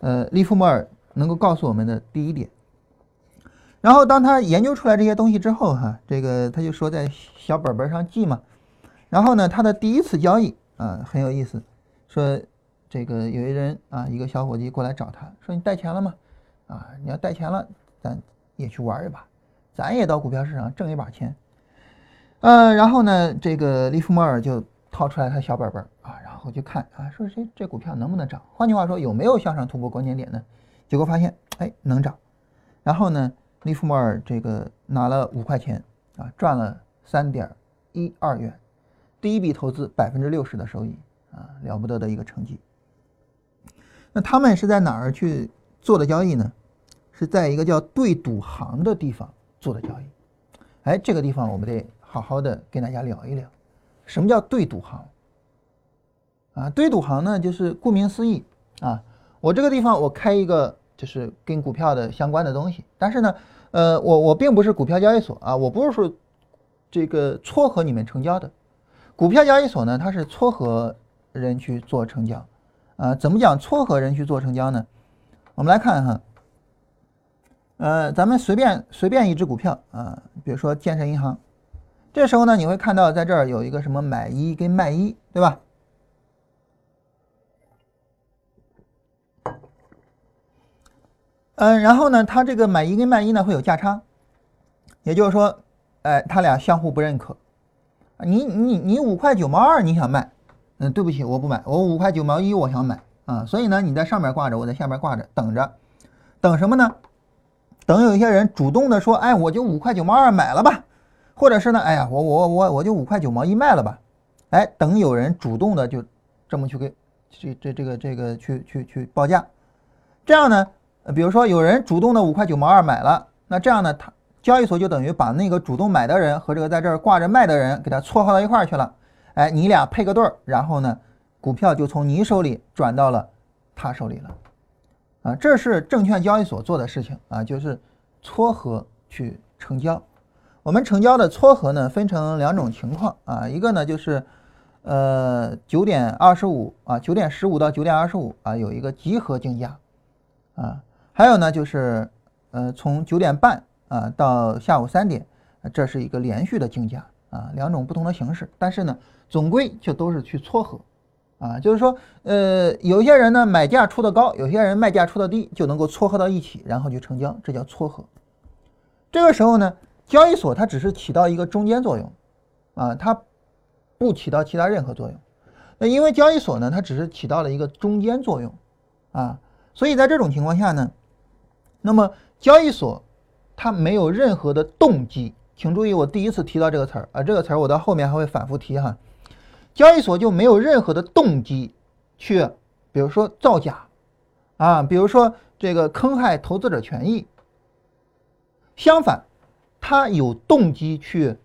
呃利弗莫尔能够告诉我们的第一点。然后当他研究出来这些东西之后，哈，这个他就说在小本本上记嘛。然后呢，他的第一次交易啊很有意思，说这个有一人啊，一个小伙计过来找他说你带钱了吗？啊，你要带钱了，咱也去玩一把。咱也到股票市场挣一把钱，呃，然后呢，这个利弗莫尔就掏出来他小本本啊，然后就看啊，说这这股票能不能涨？换句话说，有没有向上突破关键点呢？结果发现，哎，能涨。然后呢，利弗莫尔这个拿了五块钱啊，赚了三点一二元，第一笔投资百分之六十的收益啊，了不得的一个成绩。那他们是在哪儿去做的交易呢？是在一个叫对赌行的地方。做的交易，哎，这个地方我们得好好的跟大家聊一聊，什么叫对赌行？啊，对赌行呢，就是顾名思义啊，我这个地方我开一个就是跟股票的相关的东西，但是呢，呃，我我并不是股票交易所啊，我不是说这个撮合你们成交的，股票交易所呢，它是撮合人去做成交，啊，怎么讲撮合人去做成交呢？我们来看哈。呃，咱们随便随便一只股票啊，比如说建设银行，这时候呢，你会看到在这儿有一个什么买一跟卖一，对吧？嗯，然后呢，它这个买一跟卖一呢会有价差，也就是说，哎，它俩相互不认可。你你你五块九毛二你想卖，嗯，对不起，我不买，我五块九毛一我想买啊，所以呢，你在上面挂着，我在下面挂着，等着，等什么呢？等有一些人主动的说，哎，我就五块九毛二买了吧，或者是呢，哎呀，我我我我就五块九毛一卖了吧，哎，等有人主动的就这么去给这这这个这个去去去报价，这样呢，比如说有人主动的五块九毛二买了，那这样呢，他交易所就等于把那个主动买的人和这个在这儿挂着卖的人给他撮合到一块儿去了，哎，你俩配个对儿，然后呢，股票就从你手里转到了他手里了。啊，这是证券交易所做的事情啊，就是撮合去成交。我们成交的撮合呢分成两种情况啊，一个呢就是呃九点二十五啊，九点十五到九点二十五啊有一个集合竞价啊，还有呢就是呃从九点半啊到下午三点，这是一个连续的竞价啊，两种不同的形式，但是呢总归就都是去撮合。啊，就是说，呃，有些人呢买价出的高，有些人卖价出的低，就能够撮合到一起，然后去成交，这叫撮合。这个时候呢，交易所它只是起到一个中间作用，啊，它不起到其他任何作用。那因为交易所呢，它只是起到了一个中间作用，啊，所以在这种情况下呢，那么交易所它没有任何的动机，请注意我第一次提到这个词儿啊，这个词儿我到后面还会反复提哈。交易所就没有任何的动机去，比如说造假，啊，比如说这个坑害投资者权益。相反，他有动机去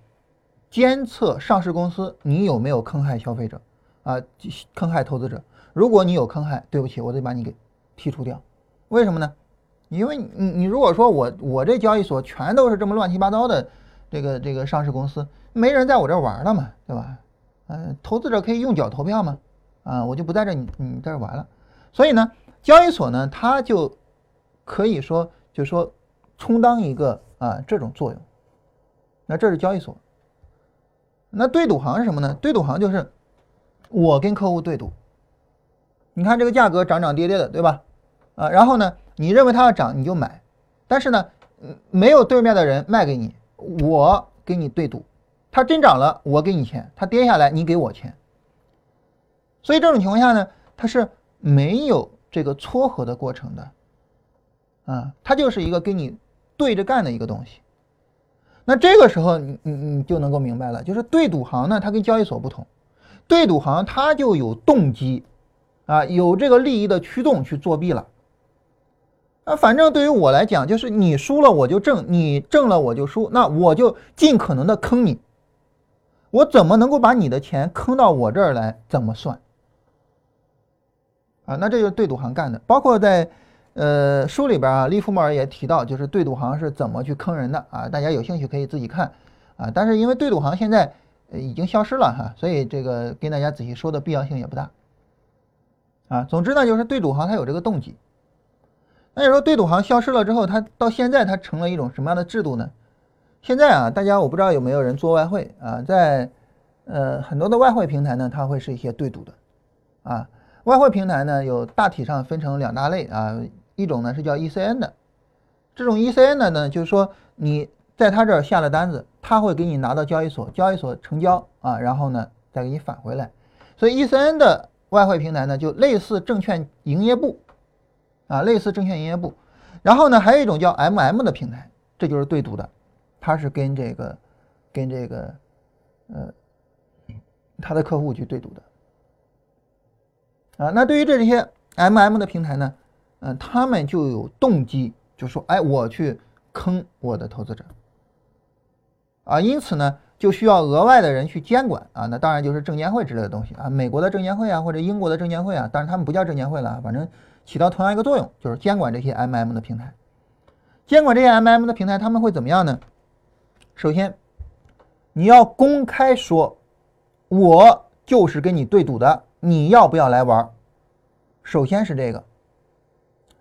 监测上市公司你有没有坑害消费者，啊，坑害投资者。如果你有坑害，对不起，我得把你给剔除掉。为什么呢？因为你你如果说我我这交易所全都是这么乱七八糟的这个这个上市公司，没人在我这玩了嘛，对吧？嗯，投资者可以用脚投票吗？啊，我就不在这你你在这玩了。所以呢，交易所呢，它就可以说，就说充当一个啊这种作用。那这是交易所。那对赌行是什么呢？对赌行就是我跟客户对赌。你看这个价格涨涨跌跌的，对吧？啊，然后呢，你认为它要涨，你就买。但是呢，没有对面的人卖给你，我给你对赌。它真涨了，我给你钱；它跌下来，你给我钱。所以这种情况下呢，它是没有这个撮合的过程的，啊，它就是一个跟你对着干的一个东西。那这个时候，你你你就能够明白了，就是对赌行呢，它跟交易所不同，对赌行它就有动机，啊，有这个利益的驱动去作弊了。啊，反正对于我来讲，就是你输了我就挣，你挣了我就输，那我就尽可能的坑你。我怎么能够把你的钱坑到我这儿来？怎么算？啊，那这就是对赌行干的。包括在呃书里边啊，利弗莫尔也提到，就是对赌行是怎么去坑人的啊。大家有兴趣可以自己看啊。但是因为对赌行现在已经消失了哈，所以这个跟大家仔细说的必要性也不大。啊，总之呢，就是对赌行它有这个动机。那你说对赌行消失了之后，它到现在它成了一种什么样的制度呢？现在啊，大家我不知道有没有人做外汇啊，在呃很多的外汇平台呢，它会是一些对赌的啊。外汇平台呢，有大体上分成两大类啊，一种呢是叫 ECN 的，这种 ECN 的呢，就是说你在他这儿下了单子，他会给你拿到交易所，交易所成交啊，然后呢再给你返回来。所以 ECN 的外汇平台呢，就类似证券营业部啊，类似证券营业部。然后呢，还有一种叫 MM 的平台，这就是对赌的。他是跟这个，跟这个，呃，他的客户去对赌的，啊，那对于这些 M M 的平台呢，嗯，他们就有动机，就说，哎，我去坑我的投资者，啊，因此呢，就需要额外的人去监管，啊，那当然就是证监会之类的东西啊，美国的证监会啊，或者英国的证监会啊，但是他们不叫证监会了，反正起到同样一个作用，就是监管这些 M M 的平台，监管这些 M M 的平台，他们会怎么样呢？首先，你要公开说，我就是跟你对赌的，你要不要来玩？首先是这个。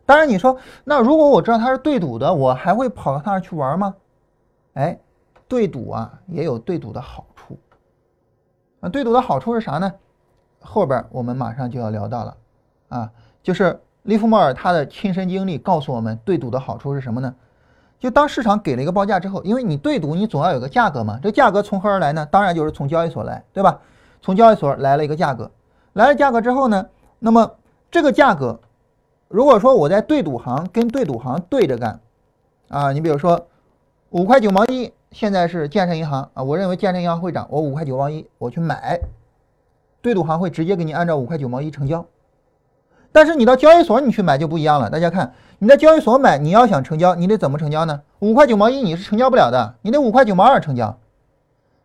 当然，你说那如果我知道他是对赌的，我还会跑到他那去玩吗？哎，对赌啊，也有对赌的好处。那对赌的好处是啥呢？后边我们马上就要聊到了啊，就是利弗莫尔他的亲身经历告诉我们，对赌的好处是什么呢？就当市场给了一个报价之后，因为你对赌，你总要有个价格嘛。这价格从何而来呢？当然就是从交易所来，对吧？从交易所来了一个价格，来了价格之后呢，那么这个价格，如果说我在对赌行跟对赌行对着干，啊，你比如说五块九毛一，现在是建设银行啊，我认为建设银行会涨，我五块九毛一我去买，对赌行会直接给你按照五块九毛一成交。但是你到交易所你去买就不一样了，大家看。你在交易所买，你要想成交，你得怎么成交呢？五块九毛一你是成交不了的，你得五块九毛二成交。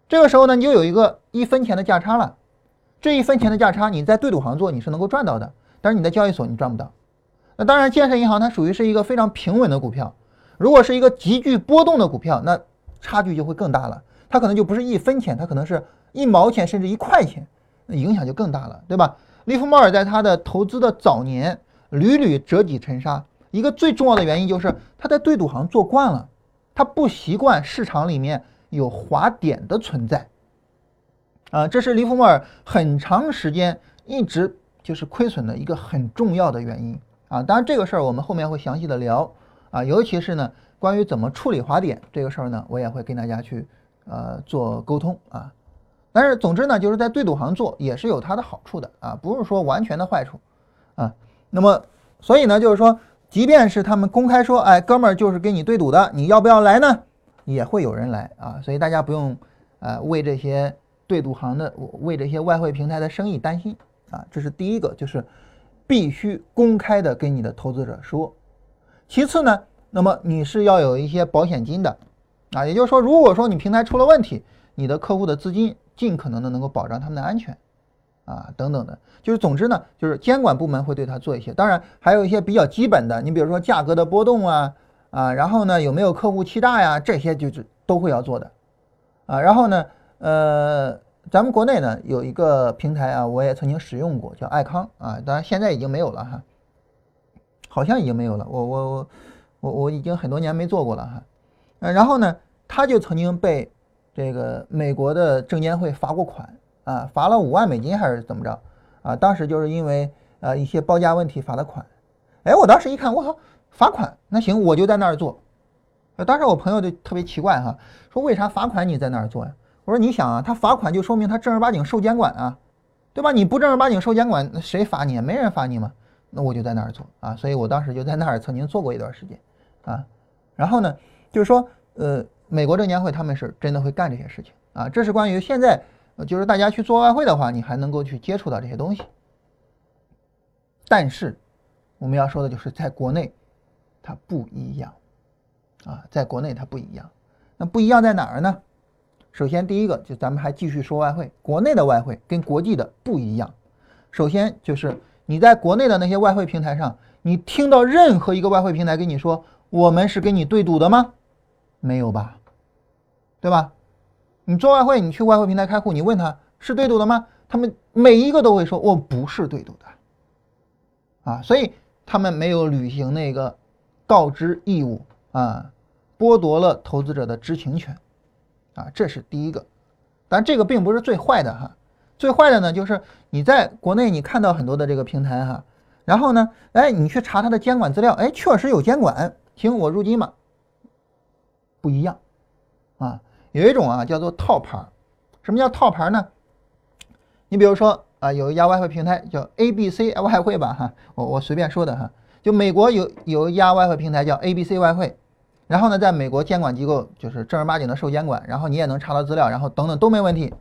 这个时候呢，你就有一个一分钱的价差了。这一分钱的价差，你在对赌行做你是能够赚到的，但是你在交易所你赚不到。那当然，建设银行它属于是一个非常平稳的股票。如果是一个急剧波动的股票，那差距就会更大了。它可能就不是一分钱，它可能是一毛钱甚至一块钱，那影响就更大了，对吧？利弗莫尔在他的投资的早年屡屡折戟沉沙，一个最重要的原因就是他在对赌行做惯了，他不习惯市场里面有滑点的存在。啊，这是利弗莫尔很长时间一直就是亏损的一个很重要的原因啊。当然这个事儿我们后面会详细的聊啊，尤其是呢关于怎么处理滑点这个事儿呢，我也会跟大家去呃做沟通啊。但是总之呢，就是在对赌行做也是有它的好处的啊，不是说完全的坏处啊。那么，所以呢，就是说，即便是他们公开说，哎，哥们儿就是跟你对赌的，你要不要来呢？也会有人来啊。所以大家不用呃为这些对赌行的、为这些外汇平台的生意担心啊。这是第一个，就是必须公开的跟你的投资者说。其次呢，那么你是要有一些保险金的啊，也就是说，如果说你平台出了问题，你的客户的资金。尽可能的能够保障他们的安全，啊，等等的，就是总之呢，就是监管部门会对他做一些，当然还有一些比较基本的，你比如说价格的波动啊，啊，然后呢有没有客户欺诈呀，这些就是都会要做的，啊，然后呢，呃，咱们国内呢有一个平台啊，我也曾经使用过，叫爱康啊，当然现在已经没有了哈，好像已经没有了，我我我我我已经很多年没做过了哈，呃，然后呢，他就曾经被。这个美国的证监会罚过款啊，罚了五万美金还是怎么着啊？当时就是因为呃一些报价问题罚的款。哎，我当时一看，我操，罚款，那行我就在那儿做。当时我朋友就特别奇怪哈，说为啥罚款你在那儿做呀？我说你想啊，他罚款就说明他正儿八经受监管啊，对吧？你不正儿八经受监管，那谁罚你？没人罚你嘛。那我就在那儿做啊，所以我当时就在那儿曾经做过一段时间啊。然后呢，就是说呃。美国证监会他们是真的会干这些事情啊，这是关于现在，就是大家去做外汇的话，你还能够去接触到这些东西。但是我们要说的就是在国内，它不一样啊，在国内它不一样。那不一样在哪儿呢？首先第一个就咱们还继续说外汇，国内的外汇跟国际的不一样。首先就是你在国内的那些外汇平台上，你听到任何一个外汇平台跟你说我们是跟你对赌的吗？没有吧？对吧？你做外汇，你去外汇平台开户，你问他是对赌的吗？他们每一个都会说我不是对赌的，啊，所以他们没有履行那个告知义务啊，剥夺了投资者的知情权，啊，这是第一个。但这个并不是最坏的哈，最坏的呢就是你在国内你看到很多的这个平台哈，然后呢，哎，你去查它的监管资料，哎，确实有监管，行，我入金嘛，不一样，啊。有一种啊叫做套牌，什么叫套牌呢？你比如说啊，有一家外汇平台叫 ABC 外汇吧，哈，我我随便说的哈，就美国有有一家外汇平台叫 ABC 外汇，然后呢，在美国监管机构就是正儿八经的受监管，然后你也能查到资料，然后等等都没问题。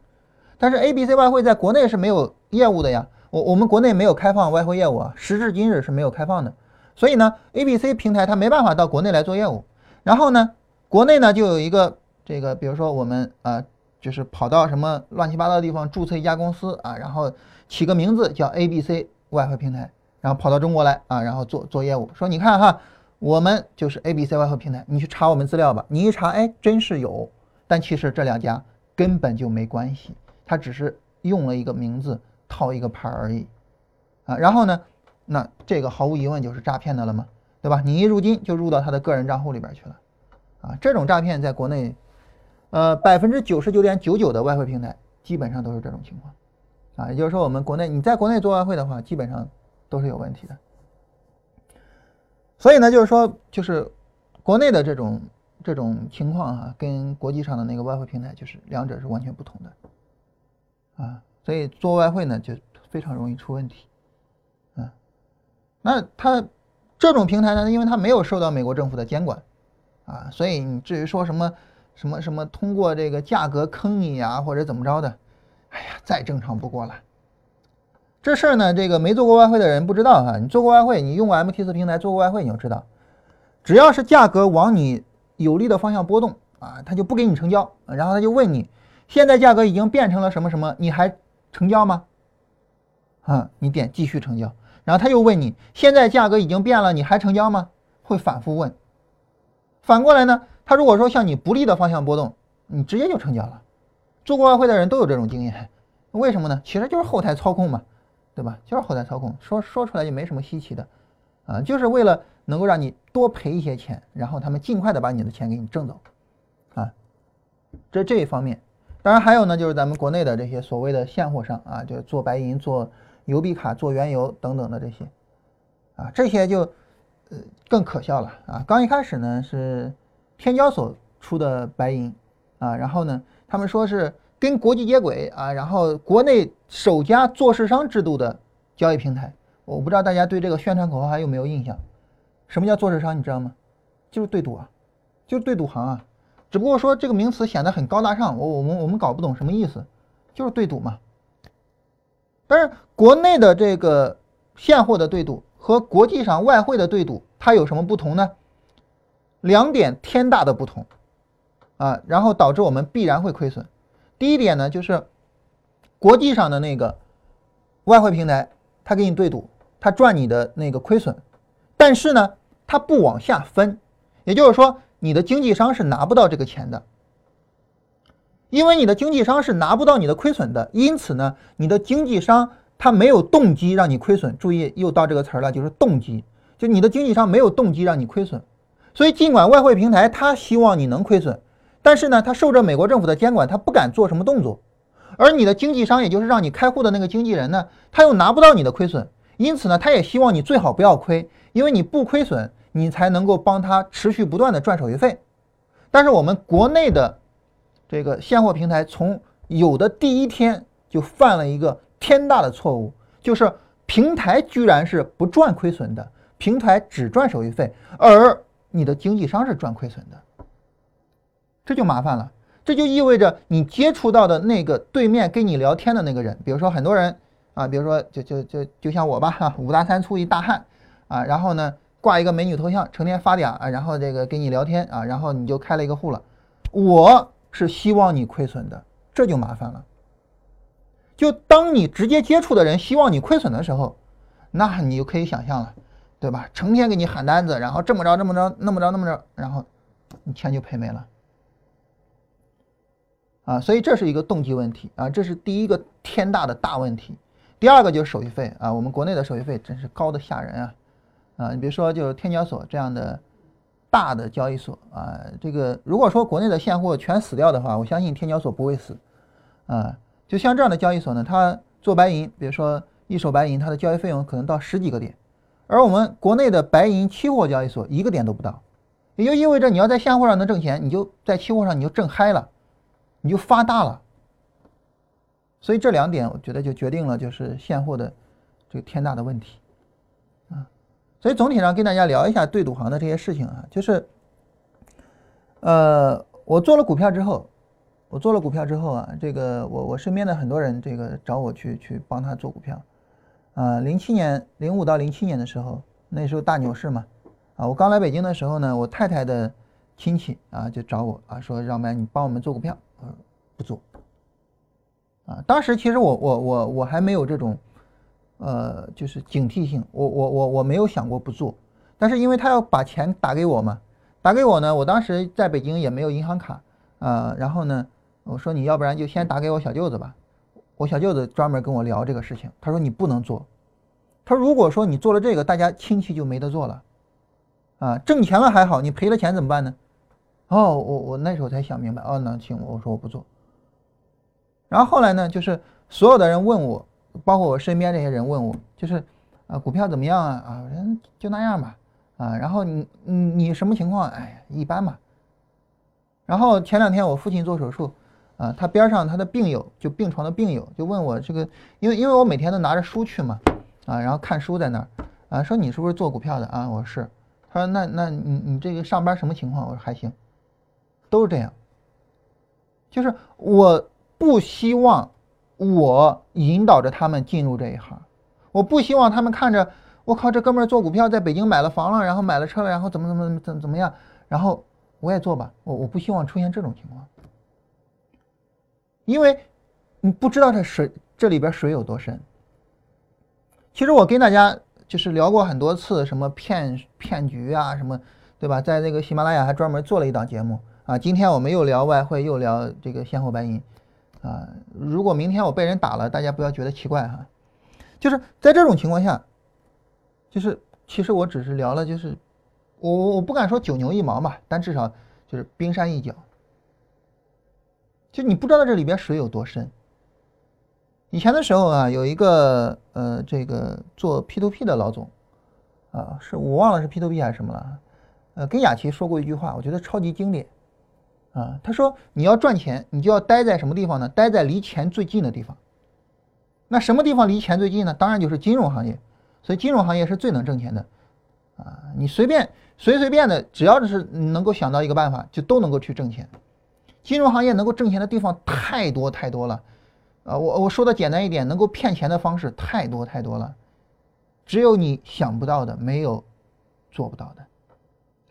但是 ABC 外汇在国内是没有业务的呀，我我们国内没有开放外汇业务啊，时至今日是没有开放的，所以呢，ABC 平台它没办法到国内来做业务，然后呢，国内呢就有一个。这个比如说我们啊，就是跑到什么乱七八糟的地方注册一家公司啊，然后起个名字叫 ABC 外汇平台，然后跑到中国来啊，然后做做业务。说你看哈，我们就是 ABC 外汇平台，你去查我们资料吧。你一查，哎，真是有。但其实这两家根本就没关系，他只是用了一个名字套一个牌而已啊。然后呢，那这个毫无疑问就是诈骗的了吗？对吧？你一入金就入到他的个人账户里边去了啊。这种诈骗在国内。呃，百分之九十九点九九的外汇平台基本上都是这种情况，啊，也就是说，我们国内你在国内做外汇的话，基本上都是有问题的。所以呢，就是说，就是国内的这种这种情况哈，跟国际上的那个外汇平台就是两者是完全不同的，啊，所以做外汇呢就非常容易出问题，啊，那它这种平台呢，因为它没有受到美国政府的监管，啊，所以你至于说什么。什么什么通过这个价格坑你呀，或者怎么着的？哎呀，再正常不过了。这事儿呢，这个没做过外汇的人不知道哈。你做过外汇，你用过 MT4 平台做过外汇，你就知道，只要是价格往你有利的方向波动啊，他就不给你成交，然后他就问你，现在价格已经变成了什么什么，你还成交吗？啊，你点继续成交，然后他又问你，现在价格已经变了，你还成交吗？会反复问。反过来呢？它如果说向你不利的方向波动，你直接就成交了。做过外汇的人都有这种经验，为什么呢？其实就是后台操控嘛，对吧？就是后台操控，说说出来就没什么稀奇的，啊，就是为了能够让你多赔一些钱，然后他们尽快的把你的钱给你挣走，啊，这这一方面。当然还有呢，就是咱们国内的这些所谓的现货商啊，就是做白银、做邮币卡、做原油等等的这些，啊，这些就呃更可笑了啊。刚一开始呢是天交所出的白银啊，然后呢他们说是跟国际接轨啊，然后国内首家做市商制度的交易平台。我不知道大家对这个宣传口号还有没有印象？什么叫做市商？你知道吗？就是对赌啊，就是对赌行啊。只不过说这个名词显得很高大上，我我们我们搞不懂什么意思，就是对赌嘛。但是国内的这个现货的对赌和国际上外汇的对赌，它有什么不同呢？两点天大的不同啊，然后导致我们必然会亏损。第一点呢，就是国际上的那个外汇平台，它给你对赌，它赚你的那个亏损，但是呢，它不往下分，也就是说。你的经纪商是拿不到这个钱的，因为你的经纪商是拿不到你的亏损的，因此呢，你的经纪商他没有动机让你亏损。注意，又到这个词儿了，就是动机，就你的经纪商没有动机让你亏损。所以，尽管外汇平台他希望你能亏损，但是呢，他受着美国政府的监管，他不敢做什么动作。而你的经纪商，也就是让你开户的那个经纪人呢，他又拿不到你的亏损，因此呢，他也希望你最好不要亏，因为你不亏损。你才能够帮他持续不断的赚手续费，但是我们国内的这个现货平台从有的第一天就犯了一个天大的错误，就是平台居然是不赚亏损的，平台只赚手续费，而你的经纪商是赚亏损的，这就麻烦了，这就意味着你接触到的那个对面跟你聊天的那个人，比如说很多人啊，比如说就就就就像我吧，哈，(laughs) 五大三粗一大汉啊，然后呢。挂一个美女头像，成天发嗲啊，然后这个跟你聊天啊，然后你就开了一个户了。我是希望你亏损的，这就麻烦了。就当你直接接触的人希望你亏损的时候，那你就可以想象了，对吧？成天给你喊单子，然后这么着这么着那么着那么着，然后你钱就赔没了。啊，所以这是一个动机问题啊，这是第一个天大的大问题。第二个就是手续费啊，我们国内的手续费真是高的吓人啊。啊，你比如说，就是天交所这样的大的交易所啊，这个如果说国内的现货全死掉的话，我相信天交所不会死。啊，就像这样的交易所呢，它做白银，比如说一手白银，它的交易费用可能到十几个点，而我们国内的白银期货交易所一个点都不到，也就意味着你要在现货上能挣钱，你就在期货上你就挣嗨了，你就发大了。所以这两点，我觉得就决定了就是现货的这个天大的问题。啊所以总体上跟大家聊一下对赌行的这些事情啊，就是，呃，我做了股票之后，我做了股票之后啊，这个我我身边的很多人这个找我去去帮他做股票，啊，零七年零五到零七年的时候，那时候大牛市嘛，啊，我刚来北京的时候呢，我太太的亲戚啊就找我啊说让们你帮我们做股票，我说不做，啊，当时其实我我我我还没有这种。呃，就是警惕性，我我我我没有想过不做，但是因为他要把钱打给我嘛，打给我呢，我当时在北京也没有银行卡，啊，然后呢，我说你要不然就先打给我小舅子吧，我小舅子专门跟我聊这个事情，他说你不能做，他如果说你做了这个，大家亲戚就没得做了，啊，挣钱了还好，你赔了钱怎么办呢？哦，我我那时候才想明白，哦，那行，我说我不做，然后后来呢，就是所有的人问我。包括我身边这些人问我，就是啊，股票怎么样啊？啊，人就那样吧。啊，然后你你你什么情况？哎呀，一般吧。然后前两天我父亲做手术，啊，他边上他的病友就病床的病友就问我这个，因为因为我每天都拿着书去嘛，啊，然后看书在那儿，啊，说你是不是做股票的啊？我说是。他说那那你你这个上班什么情况？我说还行，都是这样。就是我不希望。我引导着他们进入这一行，我不希望他们看着我靠，这哥们儿做股票，在北京买了房了，然后买了车了，然后怎么怎么怎么怎么样，然后我也做吧，我我不希望出现这种情况，因为你不知道这水这里边水有多深。其实我跟大家就是聊过很多次，什么骗骗局啊，什么对吧？在那个喜马拉雅还专门做了一档节目啊。今天我们又聊外汇，又聊这个现货白银啊。如果明天我被人打了，大家不要觉得奇怪哈。就是在这种情况下，就是其实我只是聊了，就是我我不敢说九牛一毛吧，但至少就是冰山一角。就你不知道这里边水有多深。以前的时候啊，有一个呃，这个做 P to P 的老总，啊，是我忘了是 P to P 还是什么了，呃，跟雅琪说过一句话，我觉得超级经典，啊，他说你要赚钱，你就要待在什么地方呢？待在离钱最近的地方。那什么地方离钱最近呢？当然就是金融行业，所以金融行业是最能挣钱的，啊，你随便随随便的，只要是能够想到一个办法，就都能够去挣钱。金融行业能够挣钱的地方太多太多了。啊，我我说的简单一点，能够骗钱的方式太多太多了，只有你想不到的，没有做不到的，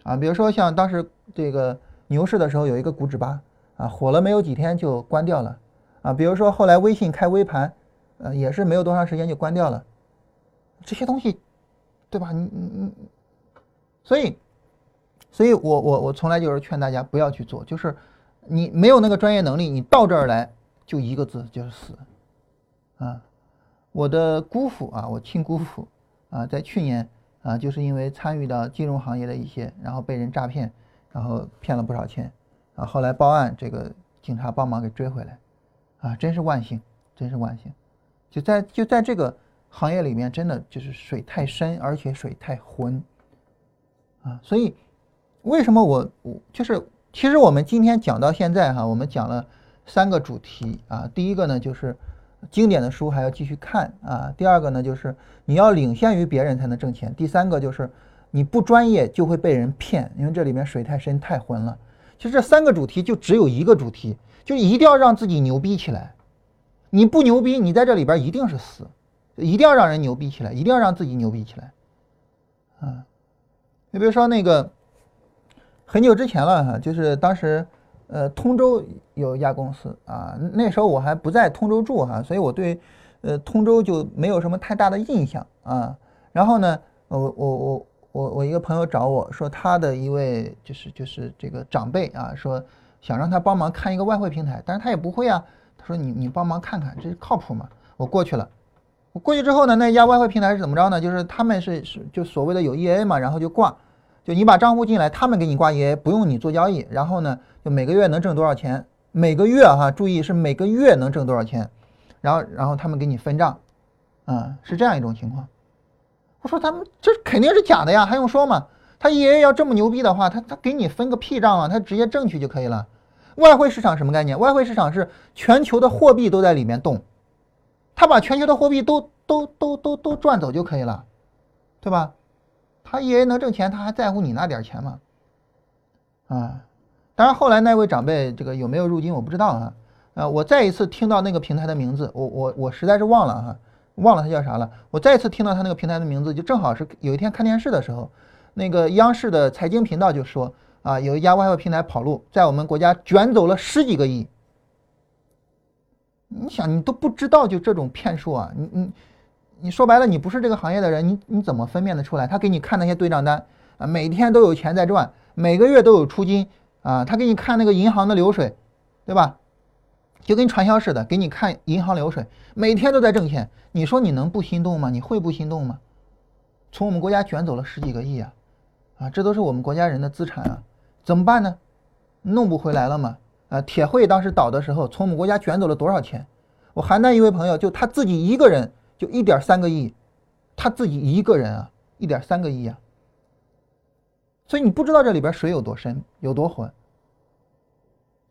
啊，比如说像当时这个牛市的时候，有一个股指吧，啊，火了没有几天就关掉了，啊，比如说后来微信开微盘，呃，也是没有多长时间就关掉了，这些东西，对吧？你你你，所以，所以我我我从来就是劝大家不要去做，就是你没有那个专业能力，你到这儿来。就一个字，就是死，啊！我的姑父啊，我亲姑父啊，在去年啊，就是因为参与到金融行业的一些，然后被人诈骗，然后骗了不少钱，啊，后来报案，这个警察帮忙给追回来，啊，真是万幸，真是万幸！就在就在这个行业里面，真的就是水太深，而且水太浑，啊，所以为什么我我就是其实我们今天讲到现在哈，我们讲了。三个主题啊，第一个呢就是经典的书还要继续看啊，第二个呢就是你要领先于别人才能挣钱，第三个就是你不专业就会被人骗，因为这里面水太深太浑了。其实这三个主题就只有一个主题，就一定要让自己牛逼起来。你不牛逼，你在这里边一定是死，一定要让人牛逼起来，一定要让自己牛逼起来。啊，你比如说那个很久之前了哈，就是当时。呃，通州有一家公司啊，那时候我还不在通州住哈，所以我对呃通州就没有什么太大的印象啊。然后呢，我我我我我一个朋友找我说，他的一位就是就是这个长辈啊，说想让他帮忙看一个外汇平台，但是他也不会啊。他说你你帮忙看看，这靠谱吗？我过去了，我过去之后呢，那家外汇平台是怎么着呢？就是他们是是就所谓的有 EA 嘛，然后就挂。就你把账户进来，他们给你挂 EA，不用你做交易，然后呢，就每个月能挣多少钱？每个月哈，注意是每个月能挣多少钱，然后然后他们给你分账，啊，是这样一种情况。我说他们这肯定是假的呀，还用说吗？他 EA 要这么牛逼的话，他他给你分个屁账啊，他直接挣去就可以了。外汇市场什么概念？外汇市场是全球的货币都在里面动，他把全球的货币都都都都都赚走就可以了，对吧？他以为能挣钱，他还在乎你那点钱吗？啊，当然后来那位长辈这个有没有入金我不知道啊。呃，我再一次听到那个平台的名字，我我我实在是忘了哈，忘了他叫啥了。我再一次听到他那个平台的名字，就正好是有一天看电视的时候，那个央视的财经频道就说啊，有一家外汇平台跑路，在我们国家卷走了十几个亿。你想，你都不知道就这种骗术啊，你你。你说白了，你不是这个行业的人，你你怎么分辨得出来？他给你看那些对账单啊，每天都有钱在赚，每个月都有出金啊，他给你看那个银行的流水，对吧？就跟传销似的，给你看银行流水，每天都在挣钱。你说你能不心动吗？你会不心动吗？从我们国家卷走了十几个亿啊，啊，这都是我们国家人的资产啊，怎么办呢？弄不回来了吗？啊，铁汇当时倒的时候，从我们国家卷走了多少钱？我邯郸一位朋友，就他自己一个人。就一点三个亿，他自己一个人啊，一点三个亿啊，所以你不知道这里边水有多深，有多浑，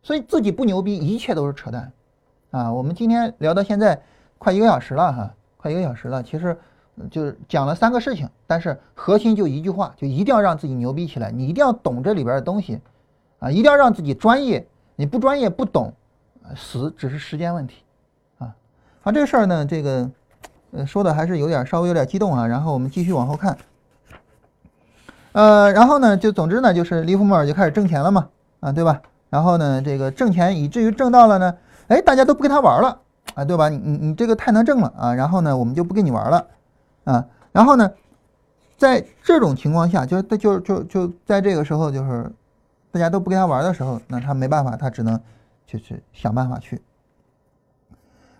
所以自己不牛逼，一切都是扯淡，啊，我们今天聊到现在快一个小时了哈，快一个小时了，其实就是讲了三个事情，但是核心就一句话，就一定要让自己牛逼起来，你一定要懂这里边的东西，啊，一定要让自己专业，你不专业不懂，死只是时间问题，啊，好，这事儿呢，这个。呃，说的还是有点稍微有点激动啊，然后我们继续往后看。呃，然后呢，就总之呢，就是利弗莫尔就开始挣钱了嘛，啊，对吧？然后呢，这个挣钱以至于挣到了呢，哎，大家都不跟他玩了，啊，对吧？你你你这个太能挣了啊，然后呢，我们就不跟你玩了，啊，然后呢，在这种情况下，就就就就在这个时候，就是大家都不跟他玩的时候，那他没办法，他只能就是想办法去。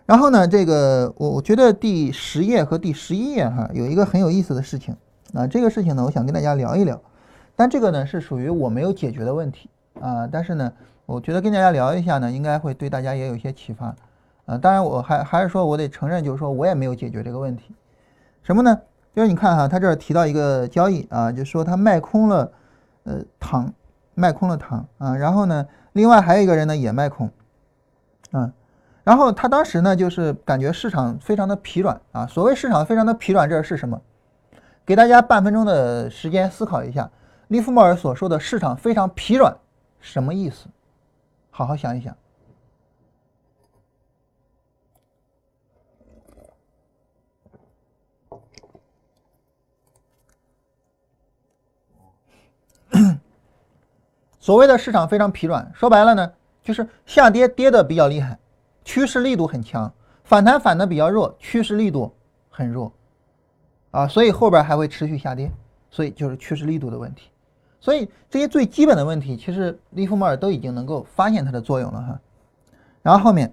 然后呢，这个我我觉得第十页和第十一页哈有一个很有意思的事情啊，这个事情呢，我想跟大家聊一聊。但这个呢是属于我没有解决的问题啊，但是呢，我觉得跟大家聊一下呢，应该会对大家也有一些启发啊。当然，我还还是说我得承认，就是说我也没有解决这个问题。什么呢？就是你看哈，他这儿提到一个交易啊，就说他卖空了呃糖，卖空了糖啊，然后呢，另外还有一个人呢也卖空，嗯。然后他当时呢，就是感觉市场非常的疲软啊。所谓市场非常的疲软，这是什么？给大家半分钟的时间思考一下，利弗莫尔所说的市场非常疲软什么意思？好好想一想。(coughs) 所谓的市场非常疲软，说白了呢，就是下跌跌的比较厉害。趋势力度很强，反弹反的比较弱，趋势力度很弱，啊，所以后边还会持续下跌，所以就是趋势力度的问题。所以这些最基本的问题，其实利弗莫尔都已经能够发现它的作用了哈。然后后面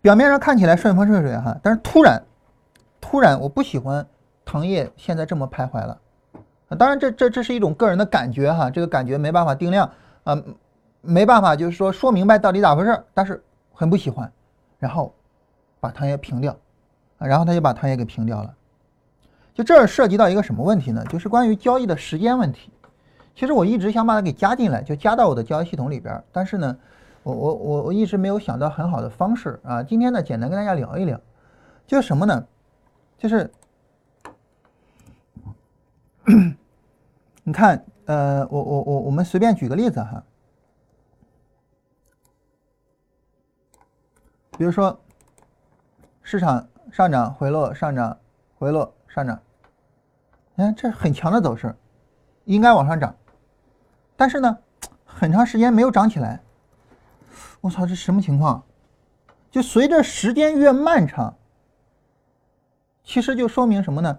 表面上看起来顺风顺水哈，但是突然突然我不喜欢糖业现在这么徘徊了，啊，当然这这这是一种个人的感觉哈，这个感觉没办法定量啊，没办法就是说说明白到底咋回事，但是很不喜欢。然后把糖也平掉，啊，然后他就把糖也给平掉了。就这儿涉及到一个什么问题呢？就是关于交易的时间问题。其实我一直想把它给加进来，就加到我的交易系统里边。但是呢，我我我我一直没有想到很好的方式啊。今天呢，简单跟大家聊一聊，就是什么呢？就是 (coughs) 你看，呃，我我我我们随便举个例子哈。比如说，市场上涨、回落、上涨、回落、上涨，你看这很强的走势，应该往上涨，但是呢，很长时间没有涨起来。我操，这什么情况？就随着时间越漫长，其实就说明什么呢？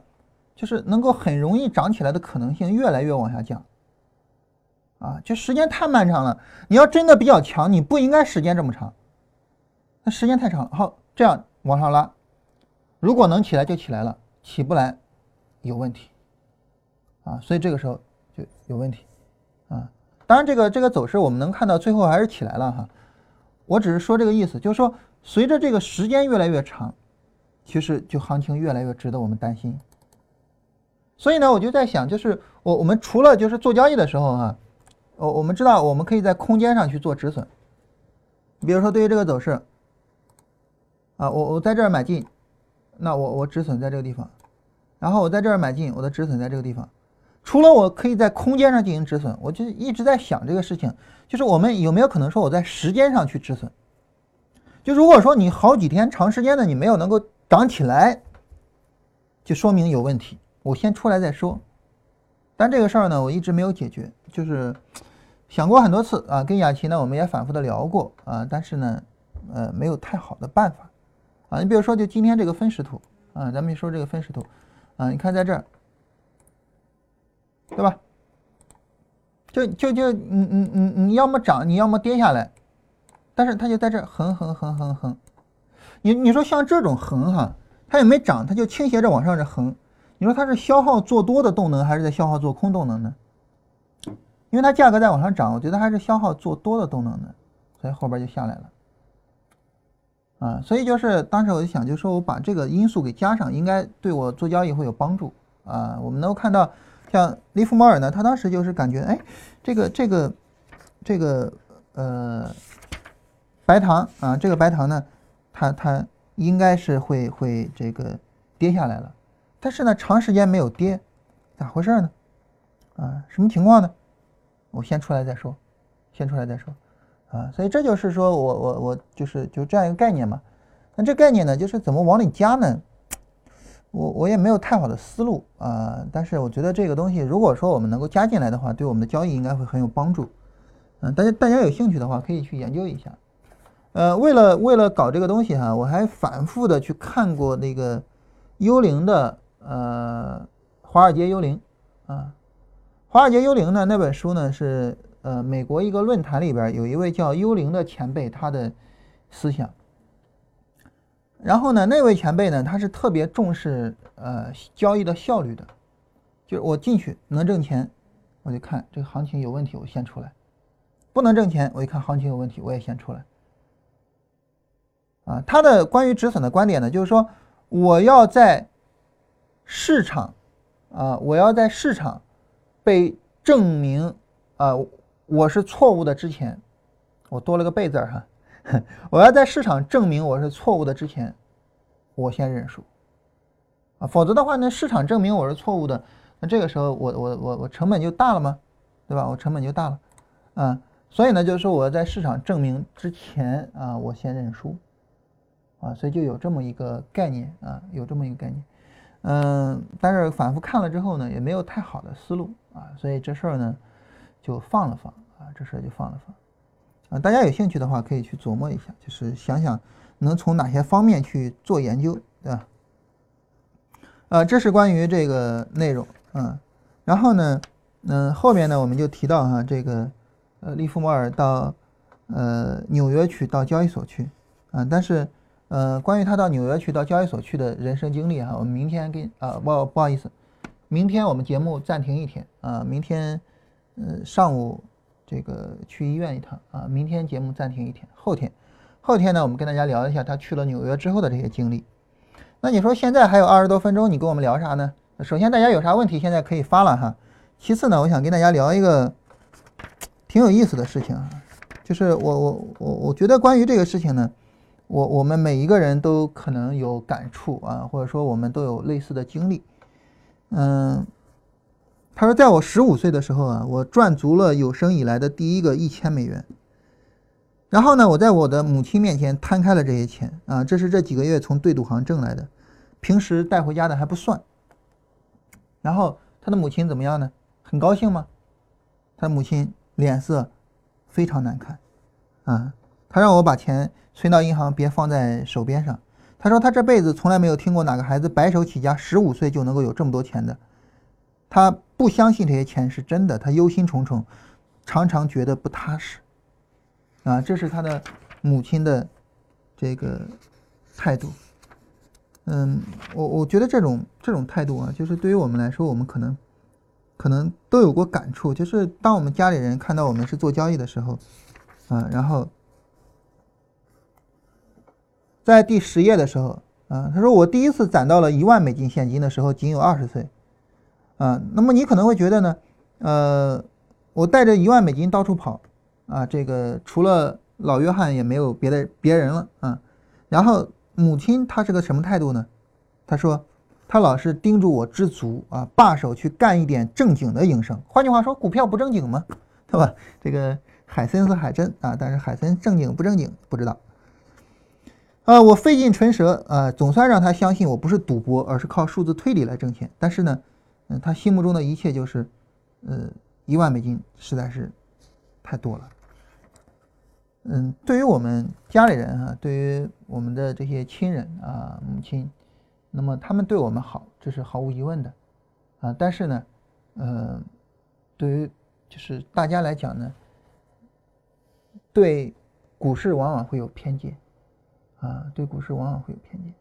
就是能够很容易涨起来的可能性越来越往下降。啊，就时间太漫长了。你要真的比较强，你不应该时间这么长。那时间太长，好，这样往上拉，如果能起来就起来了，起不来有问题啊，所以这个时候就有问题啊。当然，这个这个走势我们能看到最后还是起来了哈。我只是说这个意思，就是说随着这个时间越来越长，其实就行情越来越值得我们担心。所以呢，我就在想，就是我我们除了就是做交易的时候哈，我我们知道我们可以在空间上去做止损，比如说对于这个走势。啊，我我在这儿买进，那我我止损在这个地方，然后我在这儿买进，我的止损在这个地方。除了我可以在空间上进行止损，我就一直在想这个事情，就是我们有没有可能说我在时间上去止损？就如果说你好几天长时间的你没有能够涨起来，就说明有问题。我先出来再说。但这个事儿呢，我一直没有解决，就是想过很多次啊，跟雅琪呢我们也反复的聊过啊，但是呢，呃，没有太好的办法。啊，你比如说，就今天这个分时图啊，咱们说这个分时图啊，你看在这儿，对吧？就就就你你你你要么涨，你要么跌下来，但是它就在这儿横横横横横。你你说像这种横哈，它也没涨，它就倾斜着往上这横。你说它是消耗做多的动能，还是在消耗做空动能呢？因为它价格在往上涨，我觉得还是消耗做多的动能的，所以后边就下来了。啊，所以就是当时我就想，就说我把这个因素给加上，应该对我做交易会有帮助啊。我们能够看到，像利弗莫尔呢，他当时就是感觉，哎，这个这个这个呃白糖啊，这个白糖呢，它它应该是会会这个跌下来了，但是呢，长时间没有跌，咋回事呢？啊，什么情况呢？我先出来再说，先出来再说。啊，所以这就是说我我我就是就这样一个概念嘛。那这概念呢，就是怎么往里加呢？我我也没有太好的思路啊。但是我觉得这个东西，如果说我们能够加进来的话，对我们的交易应该会很有帮助。嗯，大家大家有兴趣的话，可以去研究一下。呃，为了为了搞这个东西哈，我还反复的去看过那个幽灵的呃华尔街幽灵啊。《华尔街幽灵》呢，那本书呢是呃美国一个论坛里边有一位叫幽灵的前辈他的思想。然后呢，那位前辈呢，他是特别重视呃交易的效率的，就是我进去能挣钱，我就看这个行情有问题，我先出来；不能挣钱，我一看行情有问题，我也先出来。啊，他的关于止损的观点呢，就是说我要在市场啊，我要在市场。被证明啊，我是错误的之前，我多了个被字儿哈。(laughs) 我要在市场证明我是错误的之前，我先认输啊，否则的话呢，市场证明我是错误的，那这个时候我我我我成本就大了吗？对吧？我成本就大了啊。所以呢，就是说我在市场证明之前啊，我先认输啊，所以就有这么一个概念啊，有这么一个概念。嗯，但是反复看了之后呢，也没有太好的思路啊，所以这事儿呢就放了放啊，这事就放了放啊。大家有兴趣的话，可以去琢磨一下，就是想想能从哪些方面去做研究，对吧？呃，这是关于这个内容啊。然后呢，嗯，后面呢我们就提到哈，这个呃，利弗莫尔到呃纽约去，到交易所去啊，但是。呃，关于他到纽约去、到交易所去的人生经历啊，我们明天跟啊不不好意思，明天我们节目暂停一天啊，明天呃上午这个去医院一趟啊，明天节目暂停一天，后天后天呢，我们跟大家聊一下他去了纽约之后的这些经历。那你说现在还有二十多分钟，你跟我们聊啥呢？首先大家有啥问题现在可以发了哈。其次呢，我想跟大家聊一个挺有意思的事情啊，就是我我我我觉得关于这个事情呢。我我们每一个人都可能有感触啊，或者说我们都有类似的经历。嗯，他说，在我十五岁的时候啊，我赚足了有生以来的第一个一千美元。然后呢，我在我的母亲面前摊开了这些钱啊，这是这几个月从对赌行挣来的，平时带回家的还不算。然后他的母亲怎么样呢？很高兴吗？他的母亲脸色非常难看啊。他让我把钱存到银行，别放在手边上。他说他这辈子从来没有听过哪个孩子白手起家，十五岁就能够有这么多钱的。他不相信这些钱是真的，他忧心忡忡，常常觉得不踏实。啊，这是他的母亲的这个态度。嗯，我我觉得这种这种态度啊，就是对于我们来说，我们可能可能都有过感触。就是当我们家里人看到我们是做交易的时候，啊，然后。在第十页的时候，啊，他说我第一次攒到了一万美金现金的时候，仅有二十岁，啊，那么你可能会觉得呢，呃，我带着一万美金到处跑，啊，这个除了老约翰也没有别的别人了，啊，然后母亲她是个什么态度呢？她说，她老是叮嘱我知足啊，罢手去干一点正经的营生。换句话说，股票不正经吗？(laughs) 对吧？这个海森是海真啊，但是海森正经不正经不知道。啊，我费尽唇舌啊，总算让他相信我不是赌博，而是靠数字推理来挣钱。但是呢，嗯，他心目中的一切就是，呃，一万美金实在是太多了。嗯，对于我们家里人啊，对于我们的这些亲人啊，母亲，那么他们对我们好，这是毫无疑问的啊。但是呢，呃，对于就是大家来讲呢，对股市往往会有偏见。啊，对股市往往会有偏见，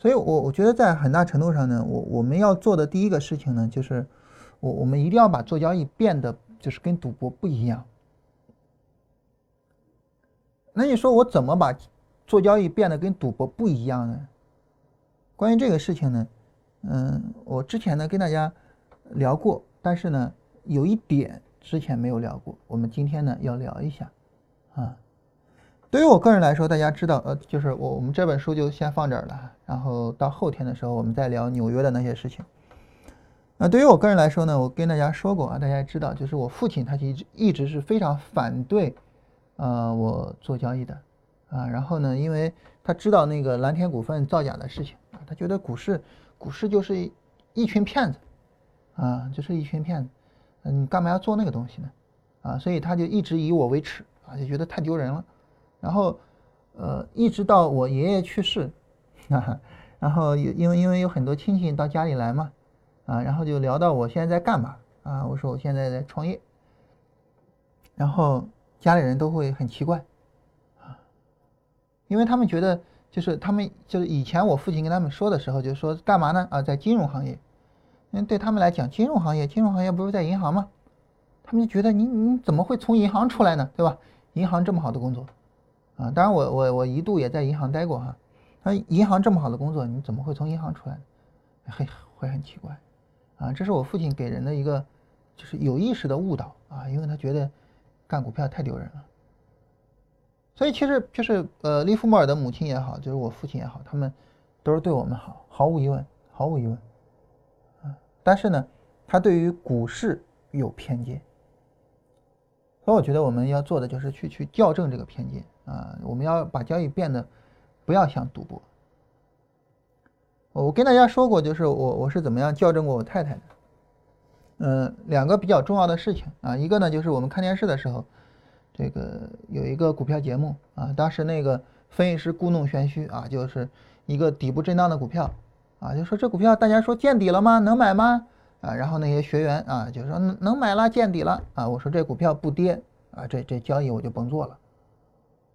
所以，我我觉得在很大程度上呢，我我们要做的第一个事情呢，就是我我们一定要把做交易变得就是跟赌博不一样。那你说我怎么把做交易变得跟赌博不一样呢？关于这个事情呢，嗯，我之前呢跟大家聊过，但是呢有一点之前没有聊过，我们今天呢要聊一下，啊。对于我个人来说，大家知道，呃，就是我我们这本书就先放这儿了，然后到后天的时候，我们再聊纽约的那些事情。那对于我个人来说呢，我跟大家说过啊，大家知道，就是我父亲他其实一直是非常反对，呃，我做交易的，啊，然后呢，因为他知道那个蓝天股份造假的事情啊，他觉得股市股市就是一群骗子，啊，就是一群骗子，嗯，干嘛要做那个东西呢？啊，所以他就一直以我为耻啊，就觉得太丢人了。然后，呃，一直到我爷爷去世，然后因因为因为有很多亲戚到家里来嘛，啊，然后就聊到我现在在干嘛啊，我说我现在在创业，然后家里人都会很奇怪啊，因为他们觉得就是他们就是以前我父亲跟他们说的时候就说干嘛呢啊，在金融行业，因为对他们来讲金融行业金融行业不是在银行吗？他们就觉得你你怎么会从银行出来呢，对吧？银行这么好的工作啊，当然我我我一度也在银行待过哈，那银行这么好的工作你怎么会从银行出来呢？很会很奇怪。啊，这是我父亲给人的一个，就是有意识的误导啊，因为他觉得干股票太丢人了。所以其实就是呃，利弗莫尔的母亲也好，就是我父亲也好，他们都是对我们好，毫无疑问，毫无疑问。啊，但是呢，他对于股市有偏见，所以我觉得我们要做的就是去去校正这个偏见啊，我们要把交易变得不要像赌博。我跟大家说过，就是我我是怎么样校正过我太太的。嗯，两个比较重要的事情啊，一个呢就是我们看电视的时候，这个有一个股票节目啊，当时那个分析师故弄玄虚啊，就是一个底部震荡的股票啊，就说这股票大家说见底了吗？能买吗？啊，然后那些学员啊就说能能买了，见底了啊，我说这股票不跌啊，这这交易我就甭做了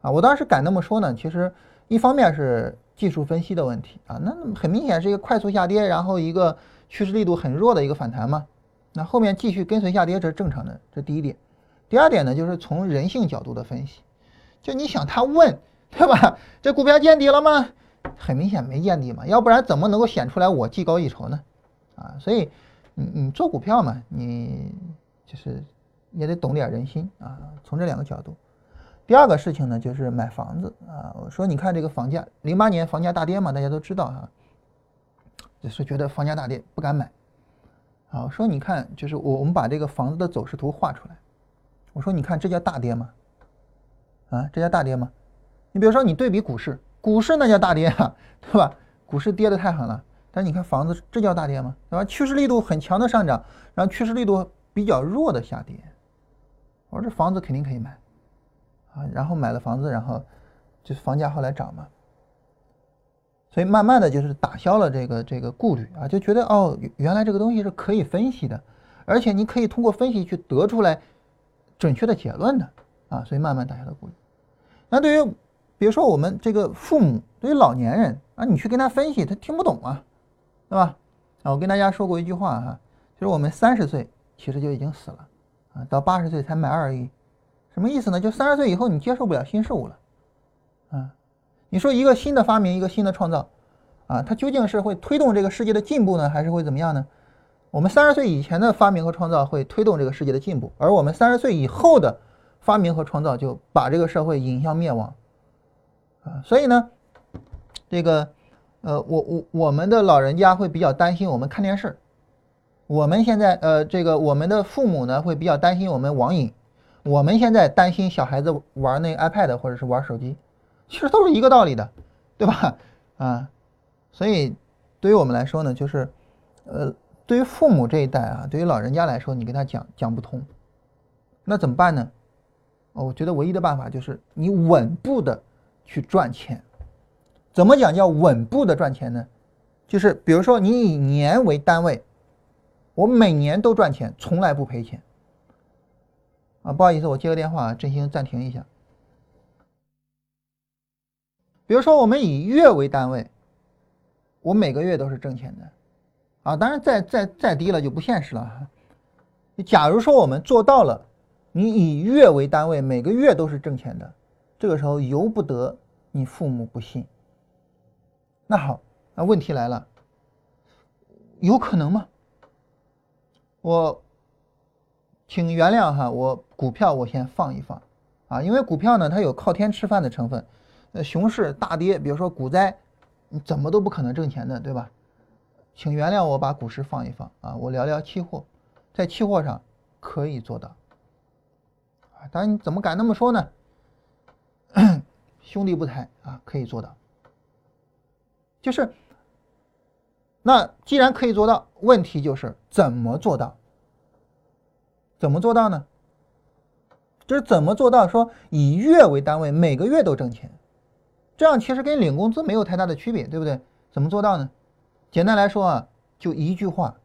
啊，我当时敢那么说呢，其实一方面是。技术分析的问题啊，那很明显是一个快速下跌，然后一个趋势力度很弱的一个反弹嘛。那后面继续跟随下跌，这是正常的，这第一点。第二点呢，就是从人性角度的分析，就你想他问对吧？这股票见底了吗？很明显没见底嘛，要不然怎么能够显出来我技高一筹呢？啊，所以你你做股票嘛，你就是也得懂点人心啊，从这两个角度。第二个事情呢，就是买房子啊。我说，你看这个房价，零八年房价大跌嘛，大家都知道哈，就是觉得房价大跌不敢买。啊，我说你看，就是我我们把这个房子的走势图画出来。我说，你看这叫大跌吗？啊，这叫大跌吗？你比如说你对比股市，股市那叫大跌啊，对吧？股市跌的太狠了，但是你看房子，这叫大跌吗？对吧？趋势力度很强的上涨，然后趋势力度比较弱的下跌。我说这房子肯定可以买。啊，然后买了房子，然后就是房价后来涨嘛，所以慢慢的就是打消了这个这个顾虑啊，就觉得哦，原来这个东西是可以分析的，而且你可以通过分析去得出来准确的结论的啊，所以慢慢打消了顾虑。那对于比如说我们这个父母，对于老年人啊，你去跟他分析，他听不懂啊，对吧？啊，我跟大家说过一句话哈，就是我们三十岁其实就已经死了啊，到八十岁才买二亿。什么意思呢？就三十岁以后你接受不了新事物了，啊，你说一个新的发明，一个新的创造，啊，它究竟是会推动这个世界的进步呢，还是会怎么样呢？我们三十岁以前的发明和创造会推动这个世界的进步，而我们三十岁以后的发明和创造就把这个社会引向灭亡，啊，所以呢，这个，呃，我我我们的老人家会比较担心我们看电视，我们现在呃，这个我们的父母呢会比较担心我们网瘾。我们现在担心小孩子玩那个 iPad 或者是玩手机，其实都是一个道理的，对吧？啊，所以对于我们来说呢，就是，呃，对于父母这一代啊，对于老人家来说，你跟他讲讲不通，那怎么办呢？我觉得唯一的办法就是你稳步的去赚钱。怎么讲叫稳步的赚钱呢？就是比如说你以年为单位，我每年都赚钱，从来不赔钱。啊，不好意思，我接个电话，振兴暂停一下。比如说，我们以月为单位，我每个月都是挣钱的，啊，当然再再再低了就不现实了。假如说我们做到了，你以月为单位，每个月都是挣钱的，这个时候由不得你父母不信。那好，那问题来了，有可能吗？我。请原谅哈，我股票我先放一放，啊，因为股票呢它有靠天吃饭的成分，呃，熊市大跌，比如说股灾，你怎么都不可能挣钱的，对吧？请原谅我把股市放一放啊，我聊聊期货，在期货上可以做到，啊，当然你怎么敢那么说呢？(clears throat) 兄弟不才啊，可以做到，就是，那既然可以做到，问题就是怎么做到？怎么做到呢？就是怎么做到说以月为单位，每个月都挣钱，这样其实跟领工资没有太大的区别，对不对？怎么做到呢？简单来说啊，就一句话，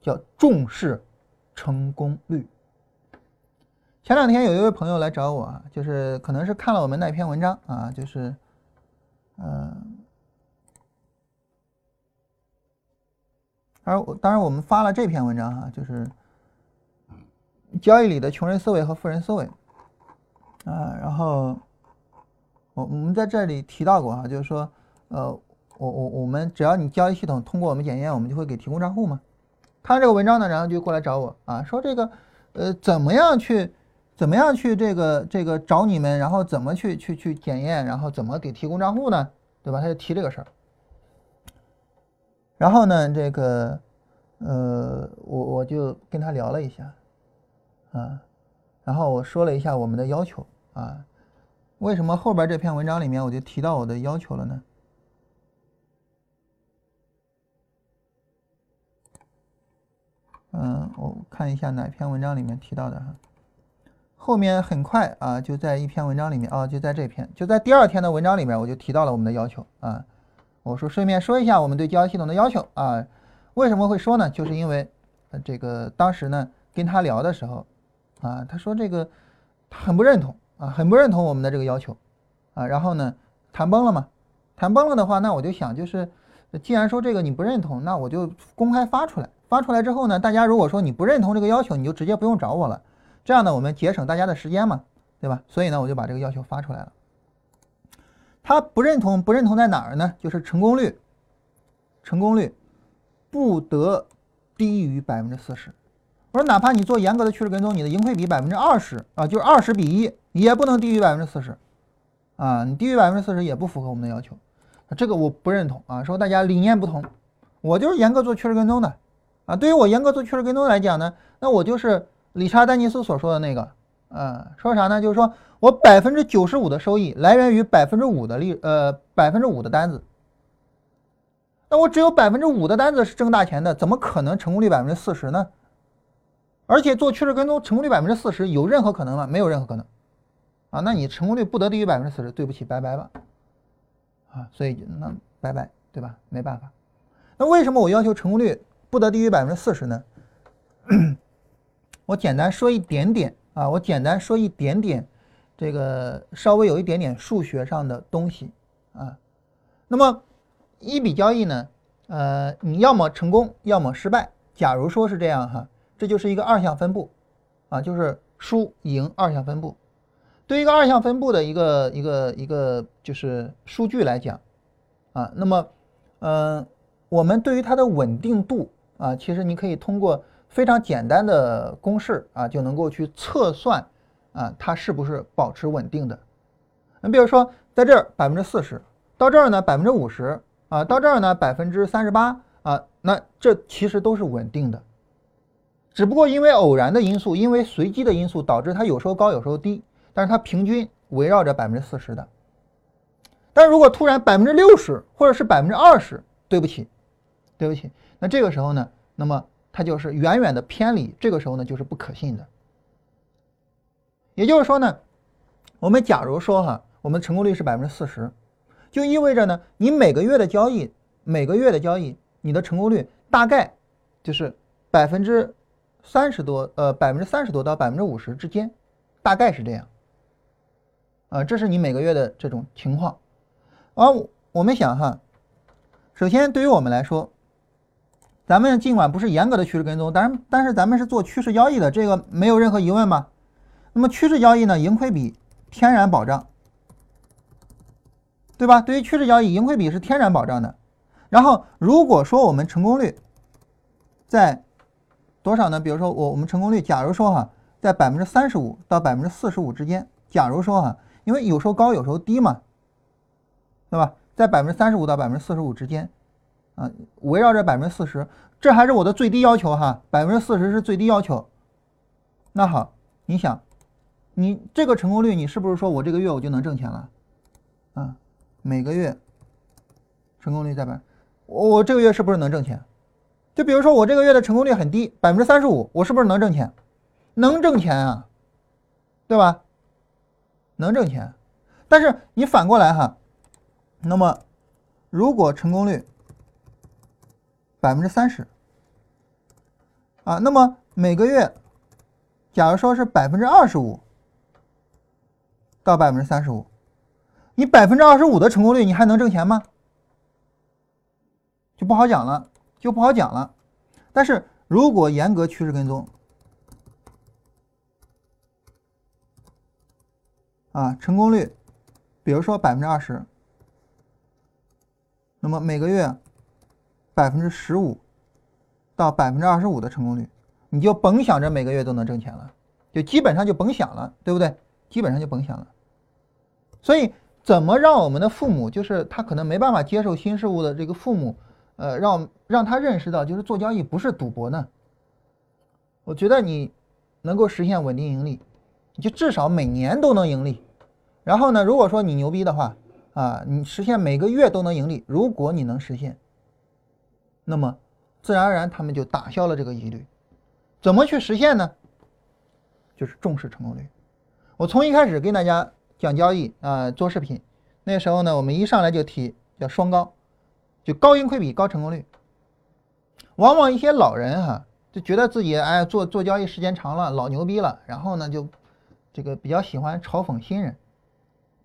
叫重视成功率。前两天有一位朋友来找我啊，就是可能是看了我们那篇文章啊，就是，嗯，而当然我们发了这篇文章哈，就是交易里的穷人思维和富人思维啊，然后我我们在这里提到过啊，就是说，呃，我我我们只要你交易系统通过我们检验，我们就会给提供账户嘛。看这个文章呢，然后就过来找我啊，说这个，呃，怎么样去？怎么样去这个这个找你们，然后怎么去去去检验，然后怎么给提供账户呢？对吧？他就提这个事儿。然后呢，这个呃，我我就跟他聊了一下，啊，然后我说了一下我们的要求啊。为什么后边这篇文章里面我就提到我的要求了呢？嗯，我看一下哪篇文章里面提到的哈。后面很快啊，就在一篇文章里面啊，就在这篇，就在第二天的文章里面，我就提到了我们的要求啊。我说顺便说一下我们对交易系统的要求啊。为什么会说呢？就是因为这个当时呢跟他聊的时候啊，他说这个他很不认同啊，很不认同我们的这个要求啊。然后呢谈崩了嘛，谈崩了的话，那我就想就是，既然说这个你不认同，那我就公开发出来。发出来之后呢，大家如果说你不认同这个要求，你就直接不用找我了。这样呢，我们节省大家的时间嘛，对吧？所以呢，我就把这个要求发出来了。他不认同，不认同在哪儿呢？就是成功率，成功率不得低于百分之四十。我说，哪怕你做严格的趋势跟踪，你的盈亏比百分之二十啊，就是二十比一，也不能低于百分之四十啊。你低于百分之四十也不符合我们的要求，这个我不认同啊。说大家理念不同，我就是严格做趋势跟踪的啊。对于我严格做趋势跟踪来讲呢，那我就是。理查丹尼斯所说的那个，呃，说啥呢？就是说我百分之九十五的收益来源于百分之五的利，呃，百分之五的单子。那我只有百分之五的单子是挣大钱的，怎么可能成功率百分之四十呢？而且做趋势跟踪，成功率百分之四十有任何可能吗？没有任何可能。啊，那你成功率不得低于百分之四十，对不起，拜拜吧。啊，所以那拜拜，对吧？没办法。那为什么我要求成功率不得低于百分之四十呢？(clears throat) 我简单说一点点啊，我简单说一点点，这个稍微有一点点数学上的东西啊。那么一笔交易呢，呃，你要么成功，要么失败。假如说是这样哈，这就是一个二项分布啊，就是输赢二项分布。对于一个二项分布的一个一个一个就是数据来讲啊，那么嗯，我们对于它的稳定度啊，其实你可以通过。非常简单的公式啊，就能够去测算啊，它是不是保持稳定的。你比如说，在这儿百分之四十，到这儿呢百分之五十啊，到这儿呢百分之三十八啊，那这其实都是稳定的。只不过因为偶然的因素，因为随机的因素，导致它有时候高，有时候低，但是它平均围绕着百分之四十的。但如果突然百分之六十或者是百分之二十，对不起，对不起，那这个时候呢，那么。它就是远远的偏离，这个时候呢就是不可信的。也就是说呢，我们假如说哈，我们成功率是百分之四十，就意味着呢，你每个月的交易，每个月的交易，你的成功率大概就是百分之三十多，呃，百分之三十多到百分之五十之间，大概是这样。啊，这是你每个月的这种情况。而我们想哈，首先对于我们来说。咱们尽管不是严格的趋势跟踪，但是但是咱们是做趋势交易的，这个没有任何疑问吧？那么趋势交易呢，盈亏比天然保障，对吧？对于趋势交易，盈亏比是天然保障的。然后如果说我们成功率在多少呢？比如说我我们成功率，假如说哈，在百分之三十五到百分之四十五之间，假如说哈，因为有时候高有时候低嘛，对吧？在百分之三十五到百分之四十五之间。啊，围绕着百分之四十，这还是我的最低要求哈，百分之四十是最低要求。那好，你想，你这个成功率，你是不是说我这个月我就能挣钱了？啊，每个月成功率在百，我我这个月是不是能挣钱？就比如说我这个月的成功率很低，百分之三十五，我是不是能挣钱？能挣钱啊，对吧？能挣钱，但是你反过来哈，那么如果成功率百分之三十，啊，那么每个月，假如说是百分之二十五到百分之三十五，你百分之二十五的成功率，你还能挣钱吗？就不好讲了，就不好讲了。但是如果严格趋势跟踪，啊，成功率，比如说百分之二十，那么每个月百分之十五到百分之二十五的成功率，你就甭想着每个月都能挣钱了，就基本上就甭想了，对不对？基本上就甭想了。所以，怎么让我们的父母，就是他可能没办法接受新事物的这个父母？呃，让让他认识到，就是做交易不是赌博呢。我觉得你能够实现稳定盈利，你就至少每年都能盈利。然后呢，如果说你牛逼的话，啊，你实现每个月都能盈利，如果你能实现，那么自然而然他们就打消了这个疑虑。怎么去实现呢？就是重视成功率。我从一开始跟大家讲交易啊，做视频，那时候呢，我们一上来就提叫双高。就高盈亏比、高成功率，往往一些老人哈就觉得自己哎做做交易时间长了老牛逼了，然后呢就这个比较喜欢嘲讽新人，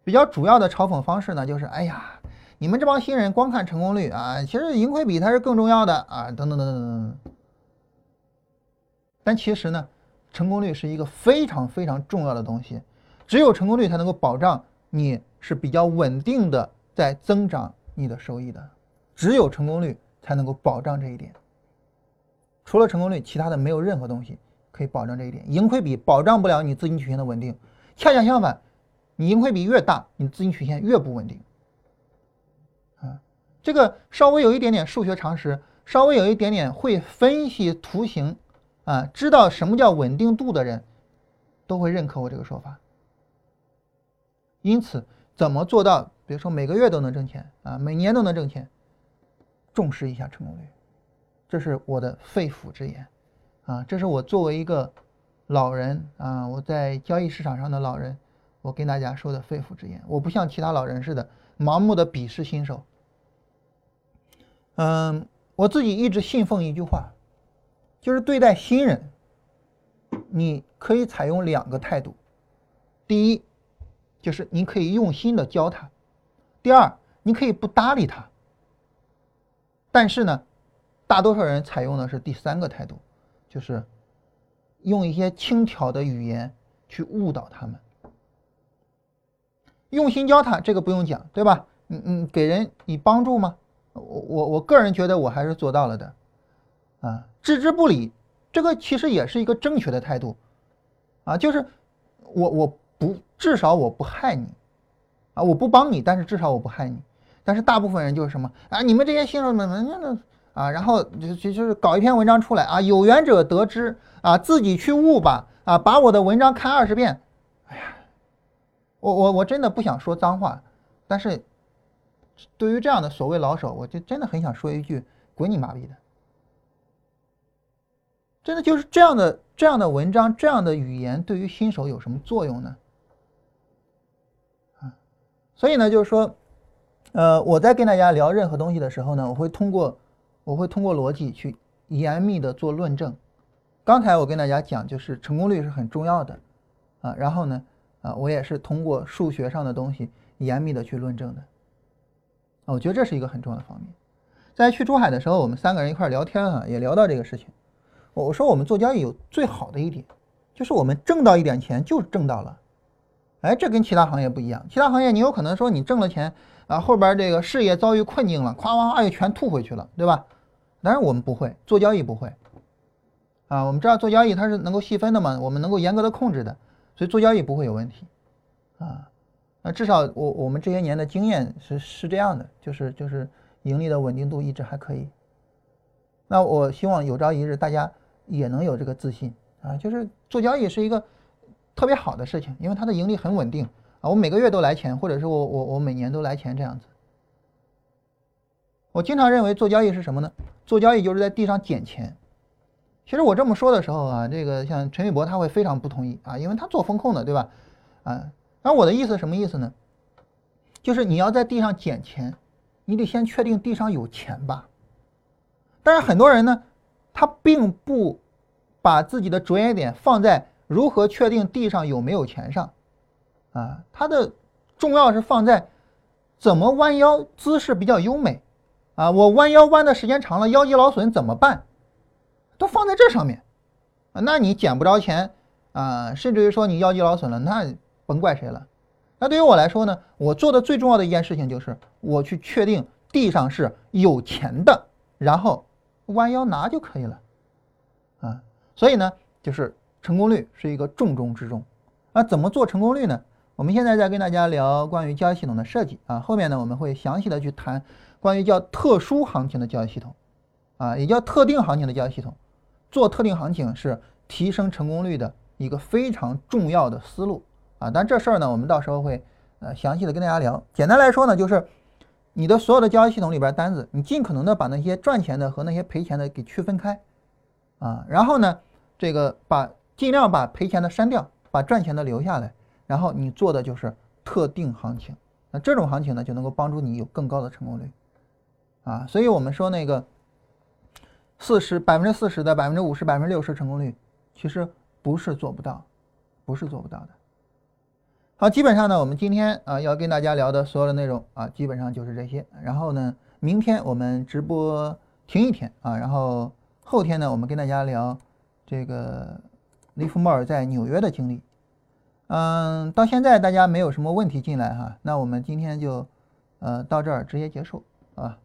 比较主要的嘲讽方式呢就是哎呀你们这帮新人光看成功率啊，其实盈亏比才是更重要的啊等等等等等。但其实呢，成功率是一个非常非常重要的东西，只有成功率才能够保障你是比较稳定的在增长你的收益的。只有成功率才能够保障这一点，除了成功率，其他的没有任何东西可以保证这一点。盈亏比保障不了你资金曲线的稳定，恰恰相反，你盈亏比越大，你资金曲线越不稳定。啊，这个稍微有一点点数学常识，稍微有一点点会分析图形，啊，知道什么叫稳定度的人，都会认可我这个说法。因此，怎么做到，比如说每个月都能挣钱啊，每年都能挣钱？重视一下成功率，这是我的肺腑之言，啊，这是我作为一个老人啊，我在交易市场上的老人，我跟大家说的肺腑之言。我不像其他老人似的盲目的鄙视新手。嗯，我自己一直信奉一句话，就是对待新人，你可以采用两个态度，第一，就是你可以用心的教他；第二，你可以不搭理他。但是呢，大多数人采用的是第三个态度，就是用一些轻佻的语言去误导他们。用心教他，这个不用讲，对吧？嗯嗯，给人以帮助吗？我我我个人觉得我还是做到了的。啊，置之不理，这个其实也是一个正确的态度。啊，就是我我不至少我不害你，啊，我不帮你，但是至少我不害你。但是大部分人就是什么啊？你们这些新手们们啊，然后就就就是搞一篇文章出来啊，有缘者得知啊，自己去悟吧啊，把我的文章看二十遍。哎呀，我我我真的不想说脏话，但是对于这样的所谓老手，我就真的很想说一句：滚你妈逼的！真的就是这样的这样的文章，这样的语言，对于新手有什么作用呢？啊，所以呢，就是说。呃，我在跟大家聊任何东西的时候呢，我会通过我会通过逻辑去严密的做论证。刚才我跟大家讲，就是成功率是很重要的啊。然后呢，啊，我也是通过数学上的东西严密的去论证的。我觉得这是一个很重要的方面。在去珠海的时候，我们三个人一块聊天啊，也聊到这个事情。我说我们做交易有最好的一点，就是我们挣到一点钱就挣到了。哎，这跟其他行业不一样。其他行业你有可能说你挣了钱。啊，后边这个事业遭遇困境了，咵咵咵又全吐回去了，对吧？当然我们不会做交易，不会。啊，我们知道做交易它是能够细分的嘛，我们能够严格的控制的，所以做交易不会有问题。啊，那至少我我们这些年的经验是是这样的，就是就是盈利的稳定度一直还可以。那我希望有朝一日大家也能有这个自信啊，就是做交易是一个特别好的事情，因为它的盈利很稳定。啊，我每个月都来钱，或者是我我我每年都来钱这样子。我经常认为做交易是什么呢？做交易就是在地上捡钱。其实我这么说的时候啊，这个像陈玉博他会非常不同意啊，因为他做风控的，对吧？啊，那我的意思什么意思呢？就是你要在地上捡钱，你得先确定地上有钱吧。但是很多人呢，他并不把自己的着眼点放在如何确定地上有没有钱上，啊，它的重要是放在怎么弯腰姿势比较优美，啊，我弯腰弯的时间长了腰肌劳损怎么办？都放在这上面，啊，那你捡不着钱啊，甚至于说你腰肌劳损了，那甭怪谁了。那对于我来说呢，我做的最重要的一件事情就是我去确定地上是有钱的，然后弯腰拿就可以了，啊。所以呢，就是成功率是一个重中之重。那怎么做成功率呢？我们现在在跟大家聊关于交易系统的设计啊，后面呢我们会详细的去谈关于叫特殊行情的交易系统，啊，也叫特定行情的交易系统。做特定行情是提升成功率的一个非常重要的思路啊。但这事儿呢，我们到时候会呃详细的跟大家聊。简单来说呢，就是你的所有的交易系统里边单子，你尽可能的把那些赚钱的和那些赔钱的给区分开啊，然后呢。这个把尽量把赔钱的删掉，把赚钱的留下来，然后你做的就是特定行情，那这种行情呢就能够帮助你有更高的成功率，啊，所以我们说那个四十百分之四十的百分之五十百分之六十成功率，其实不是做不到，不是做不到的。好，基本上呢，我们今天啊要跟大家聊的所有的内容啊，基本上就是这些。然后呢，明天我们直播停一天啊，然后后天呢，我们跟大家聊。这个利弗莫尔在纽约的经历，嗯，到现在大家没有什么问题进来哈，那我们今天就呃到这儿直接结束啊。